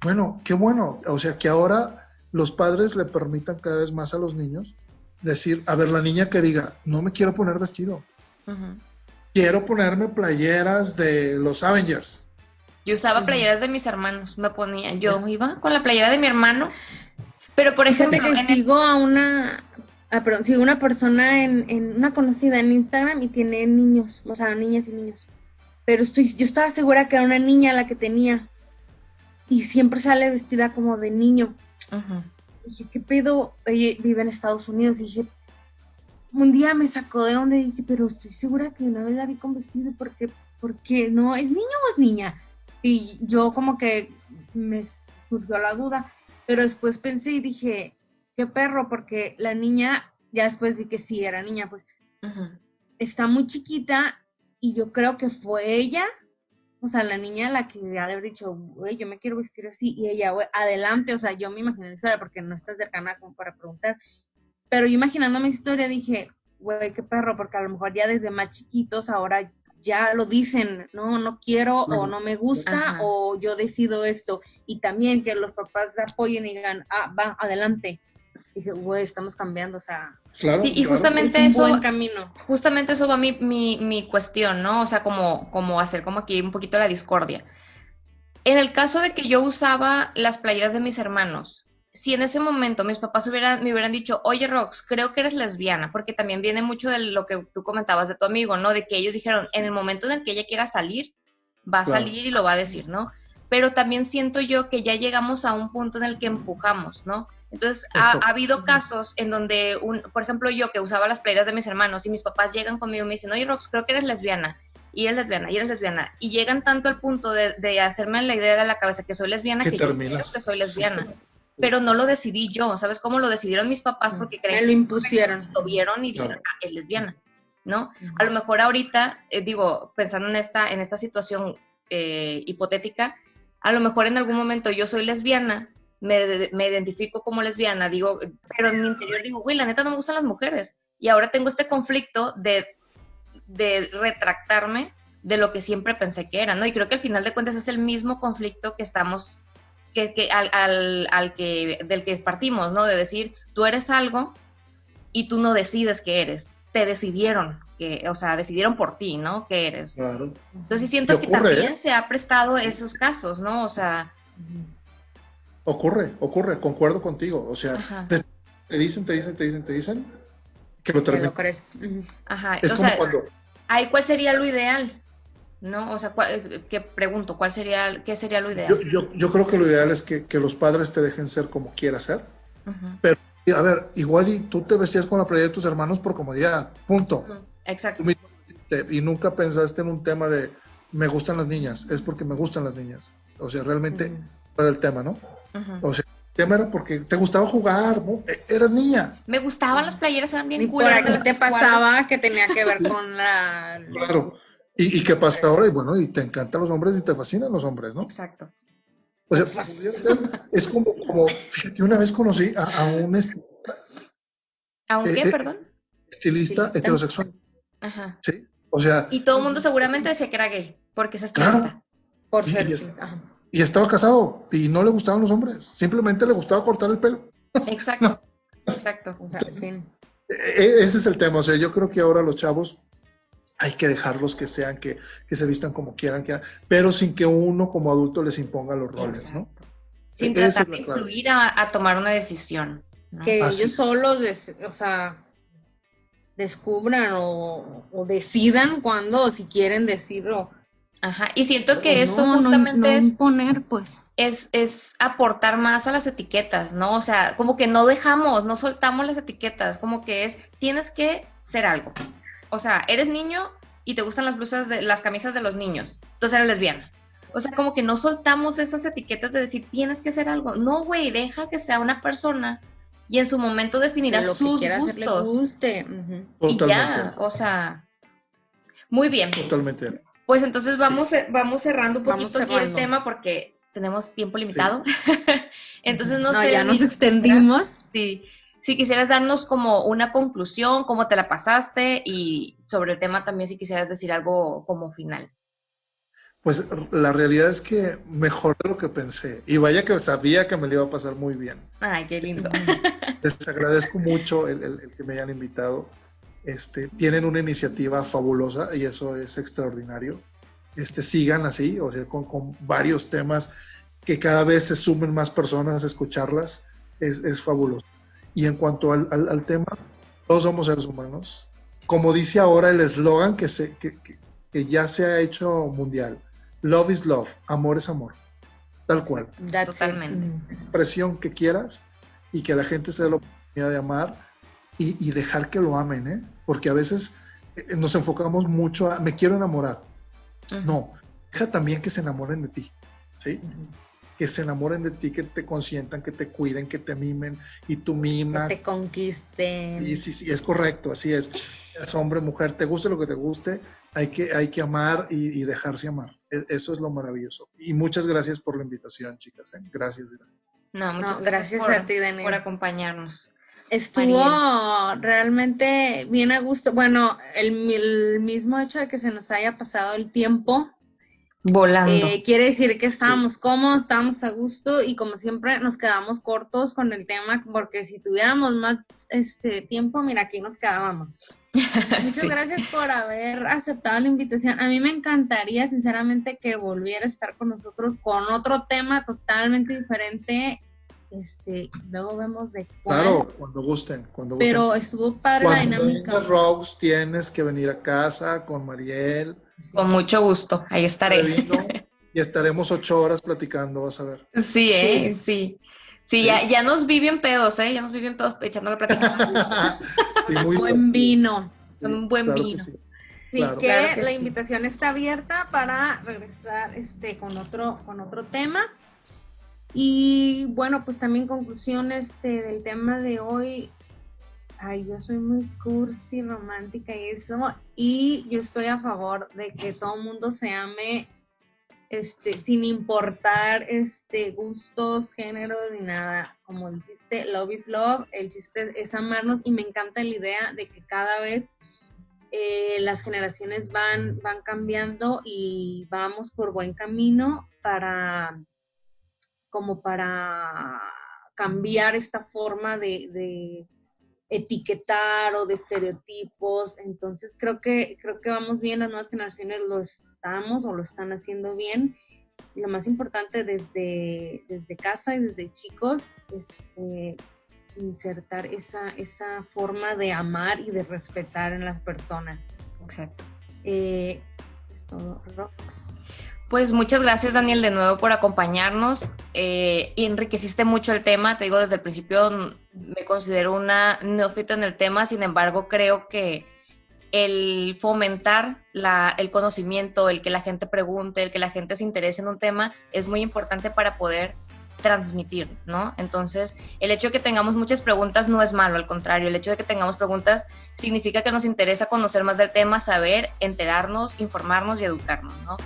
Bueno, qué bueno. O sea, que ahora los padres le permitan cada vez más a los niños decir, a ver, la niña que diga, no me quiero poner vestido. Quiero ponerme playeras de los Avengers. Yo usaba playeras de mis hermanos, me ponía, yo iba con la playera de mi hermano, pero por ejemplo... que sigo a una, ah, perdón, sigo una persona en, en, una conocida en Instagram y tiene niños, o sea, niñas y niños. Pero estoy, yo estaba segura que era una niña la que tenía. Y siempre sale vestida como de niño. Ajá. Dije, ¿qué pedo? Ella vive en Estados Unidos. dije, un día me sacó de donde dije, pero estoy segura que una vez la vi con vestido porque, porque no, ¿es niño o es niña? Y yo como que me surgió la duda, pero después pensé y dije, qué perro, porque la niña, ya después vi que sí, era niña, pues está muy chiquita y yo creo que fue ella o sea, la niña la que ha de haber dicho, güey, yo me quiero vestir así, y ella, güey, adelante, o sea, yo me imaginé la historia porque no está cercana como para preguntar, pero yo imaginando mi historia dije, güey, qué perro, porque a lo mejor ya desde más chiquitos ahora ya lo dicen, no, no quiero o no me gusta o yo decido esto, y también que los papás apoyen y digan, ah, va, adelante. Dije, güey, estamos cambiando, o sea, sí, y justamente eso, camino. justamente eso va mi, mi, mi, cuestión, ¿no? O sea, como, como hacer como aquí un poquito la discordia. En el caso de que yo usaba las playeras de mis hermanos, si en ese momento mis papás hubieran, me hubieran dicho, oye Rox, creo que eres lesbiana, porque también viene mucho de lo que tú comentabas de tu amigo, ¿no? De que ellos dijeron, en el momento en el que ella quiera salir, va a salir y lo va a decir, ¿no? Pero también siento yo que ya llegamos a un punto en el que empujamos, ¿no? Entonces, ha, habido casos en donde, un, por ejemplo, yo que usaba las playeras de mis hermanos y mis papás llegan conmigo y me dicen, oye, Rox, creo que eres lesbiana. Y eres lesbiana, y eres lesbiana. Y llegan tanto al punto de, hacerme la idea de la cabeza que soy lesbiana que, yo creo que soy lesbiana. Pero no lo decidí yo, ¿sabes cómo lo decidieron mis papás? Mm. Porque creen que lo impusieron. Lo vieron y dijeron, ah, es lesbiana, ¿no? A lo mejor ahorita, eh, digo, pensando en esta, en esta situación eh, hipotética, a lo mejor en algún momento yo soy lesbiana me, identifico como lesbiana, digo, pero en mi interior digo, güey, la neta no me gustan las mujeres. Y ahora tengo este conflicto de, de retractarme de lo que siempre pensé que era, ¿no? Y creo que al final de cuentas es el mismo conflicto que estamos, que, que al, al, al, que, del que partimos, ¿no? De decir, tú eres algo y tú no decides qué eres, te decidieron, que, o sea, decidieron por ti, ¿no? ¿Qué eres? Claro. Entonces siento que también se ha prestado esos casos, ¿no? O sea, Ocurre, ocurre, concuerdo contigo. O sea, te, dicen, te dicen, te dicen, te dicen que lo. Ajá. Es como cuando. Ahí, ¿cuál sería lo ideal? ¿No? O sea, que pregunto, ¿cuál sería, qué sería lo ideal? Yo, yo, creo que lo ideal es que, los padres te dejen ser como quieras ser. Pero, a ver, igual y tú te vestías con la playa de tus hermanos por comodidad, punto. Exacto. y nunca pensaste en un tema de me gustan las niñas, es porque me gustan las niñas. O sea, realmente era el tema, ¿no? O sea, el tema era porque te gustaba jugar, e, eras niña. Me gustaban las playeras, eran bien ¿Y por aquí te pasaba que tenía que ver con la... Claro. ¿Y, qué pasa ahora? Y bueno, y te encantan los hombres y te fascinan los hombres, ¿no? Exacto. O sea, es como, como, fíjate, una vez conocí a, un... ¿A un qué, eh, eh, perdón? Estilista, heterosexual. Ajá. Sí, o sea... Y todo el mundo seguramente decía que era gay, porque es estilista. Por ser... Ajá y estaba casado y no le gustaban los hombres, simplemente le gustaba cortar el pelo. Exacto, exacto. E, e, ese es el tema, o sea, yo creo que ahora los chavos hay que dejarlos que sean, que, se vistan como quieran, que, pero sin que uno como adulto les imponga los roles, ¿no? Sin e, tratar de influir a, tomar una decisión. Que ellos solos, o sea, descubran o, o, decidan cuando, si quieren decirlo Ajá, y siento que eso justamente es imponer, pues. Es, es aportar más a las etiquetas, ¿no? O sea, como que no dejamos, no soltamos las etiquetas, como que es, tienes que ser algo. O sea, eres niño y te gustan las blusas de las camisas de los niños, entonces eres lesbiana. O sea, como que no soltamos esas etiquetas de decir, tienes que ser algo. No, güey, deja que sea una persona y en su momento definirá sus gustos. guste. Y ya, o sea, muy bien. Totalmente. Pues entonces vamos, vamos cerrando un poquito aquí el tema porque tenemos tiempo limitado. entonces no, sé. Ya nos extendimos. Sí. Si quisieras darnos como una conclusión, cómo te la pasaste y sobre el tema también si quisieras decir algo como final. Pues la realidad es que mejor de lo que pensé. Y vaya que sabía que me lo iba a pasar muy bien. Ay, qué lindo. Les agradezco mucho el que me hayan invitado. Este, tienen una iniciativa fabulosa y eso es extraordinario. Este, sigan así, o sea, con, varios temas que cada vez se sumen más personas a escucharlas, es, fabuloso. Y en cuanto al, tema, todos somos seres humanos. Como dice ahora el eslogan que, se, que, ya se ha hecho mundial, love is love, amor es amor, tal cual. Totalmente. Expresión que quieras y que la gente se dé la oportunidad de amar y, dejar que lo amen, ¿eh? Porque a veces eh, nos enfocamos mucho a, me quiero enamorar. No, deja también que se enamoren de ti, ¿sí? Que se enamoren de ti, que te consientan, que te cuiden, que te mimen y tú mima. Que te conquisten. Sí, sí, sí, es correcto, así es. Es hombre, mujer, te guste lo que te guste, hay que, hay que amar y, dejarse amar. E, eso es lo maravilloso. Y muchas gracias por la invitación, chicas. ¿eh? Gracias, gracias. No, muchas gracias, a ti, Daniel. por acompañarnos. Estuvo realmente bien a gusto. Bueno, el, mismo hecho de que se nos haya pasado el tiempo. Volando. Eh, quiere decir que estábamos cómodos, estábamos a gusto y como siempre nos quedamos cortos con el tema porque si tuviéramos más este tiempo, mira, aquí nos quedábamos. Muchas gracias por haber aceptado la invitación. A mí me encantaría, sinceramente, que volviera a estar con nosotros con otro tema totalmente diferente este, luego vemos de cuál. Claro, cuando gusten, cuando gusten. Pero estuvo padre la dinámica. Rose, tienes que venir a casa con Mariel. Con mucho gusto, ahí estaré. y estaremos ocho horas platicando, vas a ver. Sí, ¿eh? sí. sí. ya, ya nos vi bien pedos, ¿eh? Ya nos vi bien pedos echando la plática. sí, muy buen vino. Con un buen vino. sí. Sí, que, la invitación está abierta para regresar este con otro con otro tema. Y bueno, pues también conclusión este, del tema de hoy. Ay, yo soy muy cursi, romántica y eso. Y yo estoy a favor de que todo el mundo se ame este, sin importar este, gustos, géneros ni nada. Como dijiste, love is love, el chiste es amarnos y me encanta la idea de que cada vez eh, las generaciones van, van cambiando y vamos por buen camino para como para cambiar esta forma de, etiquetar o de estereotipos. Entonces creo que, creo que vamos bien, las nuevas generaciones lo estamos o lo están haciendo bien. Y lo más importante desde, desde casa y desde chicos es eh, insertar esa, esa forma de amar y de respetar en las personas. Exacto. Eh, es todo, Rox. Pues muchas gracias Daniel de nuevo por acompañarnos. Eh, enriqueciste mucho el tema, te digo desde el principio me considero una neófita en el tema, sin embargo creo que el fomentar el conocimiento, el que la gente pregunte, el que la gente se interese en un tema es muy importante para poder transmitir, ¿no? Entonces, el hecho de que tengamos muchas preguntas no es malo, al contrario, el hecho de que tengamos preguntas significa que nos interesa conocer más del tema, saber, enterarnos, informarnos y educarnos, ¿no?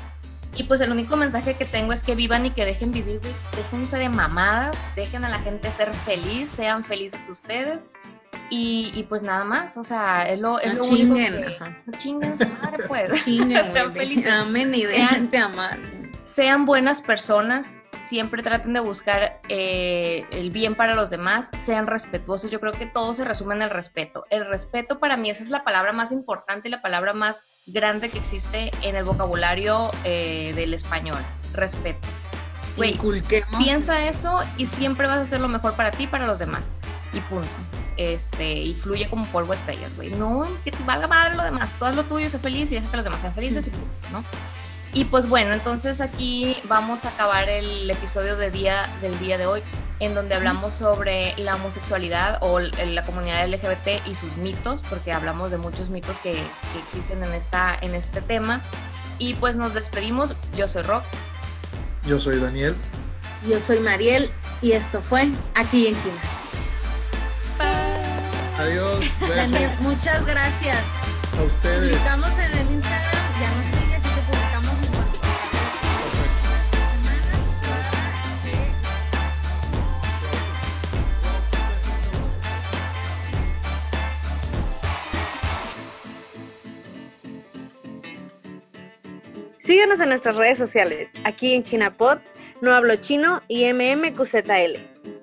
Y pues el único mensaje que tengo es que vivan y que dejen vivir, Déjense de mamadas, dejen a la gente ser feliz, sean felices ustedes. Y, pues nada más, o sea, es lo, es lo único que... No chinguen su madre, pues. Chinguen, sean felices. Amen y déjense amar. Sean buenas personas, siempre traten de buscar eh, el bien para los demás, sean respetuosos. Yo creo que todo se resume en el respeto. El respeto para mí esa es la palabra más importante y la palabra más grande que existe en el vocabulario eh, del español. Respeto. Piensa eso y siempre vas a hacer lo mejor para ti y para los demás. Y punto. Este, y fluye como polvo estrellas, güey. No, que te valga madre lo demás. Tú haz lo tuyo, sé feliz y deja que los demás sean felices y punto, ¿no? Y pues bueno, entonces aquí vamos a acabar el episodio de día, del día de hoy, en donde hablamos sobre la homosexualidad o la comunidad LGBT y sus mitos, porque hablamos de muchos mitos que, que existen en, esta, en este tema. Y pues nos despedimos. Yo soy Rox. Yo soy Daniel. Yo soy Mariel y esto fue aquí en China. Adiós. Daniel, muchas gracias. A ustedes. Publicamos en el Instagram, Síguenos en nuestras redes sociales, aquí en ChinaPod, No Hablo Chino y MMQZL.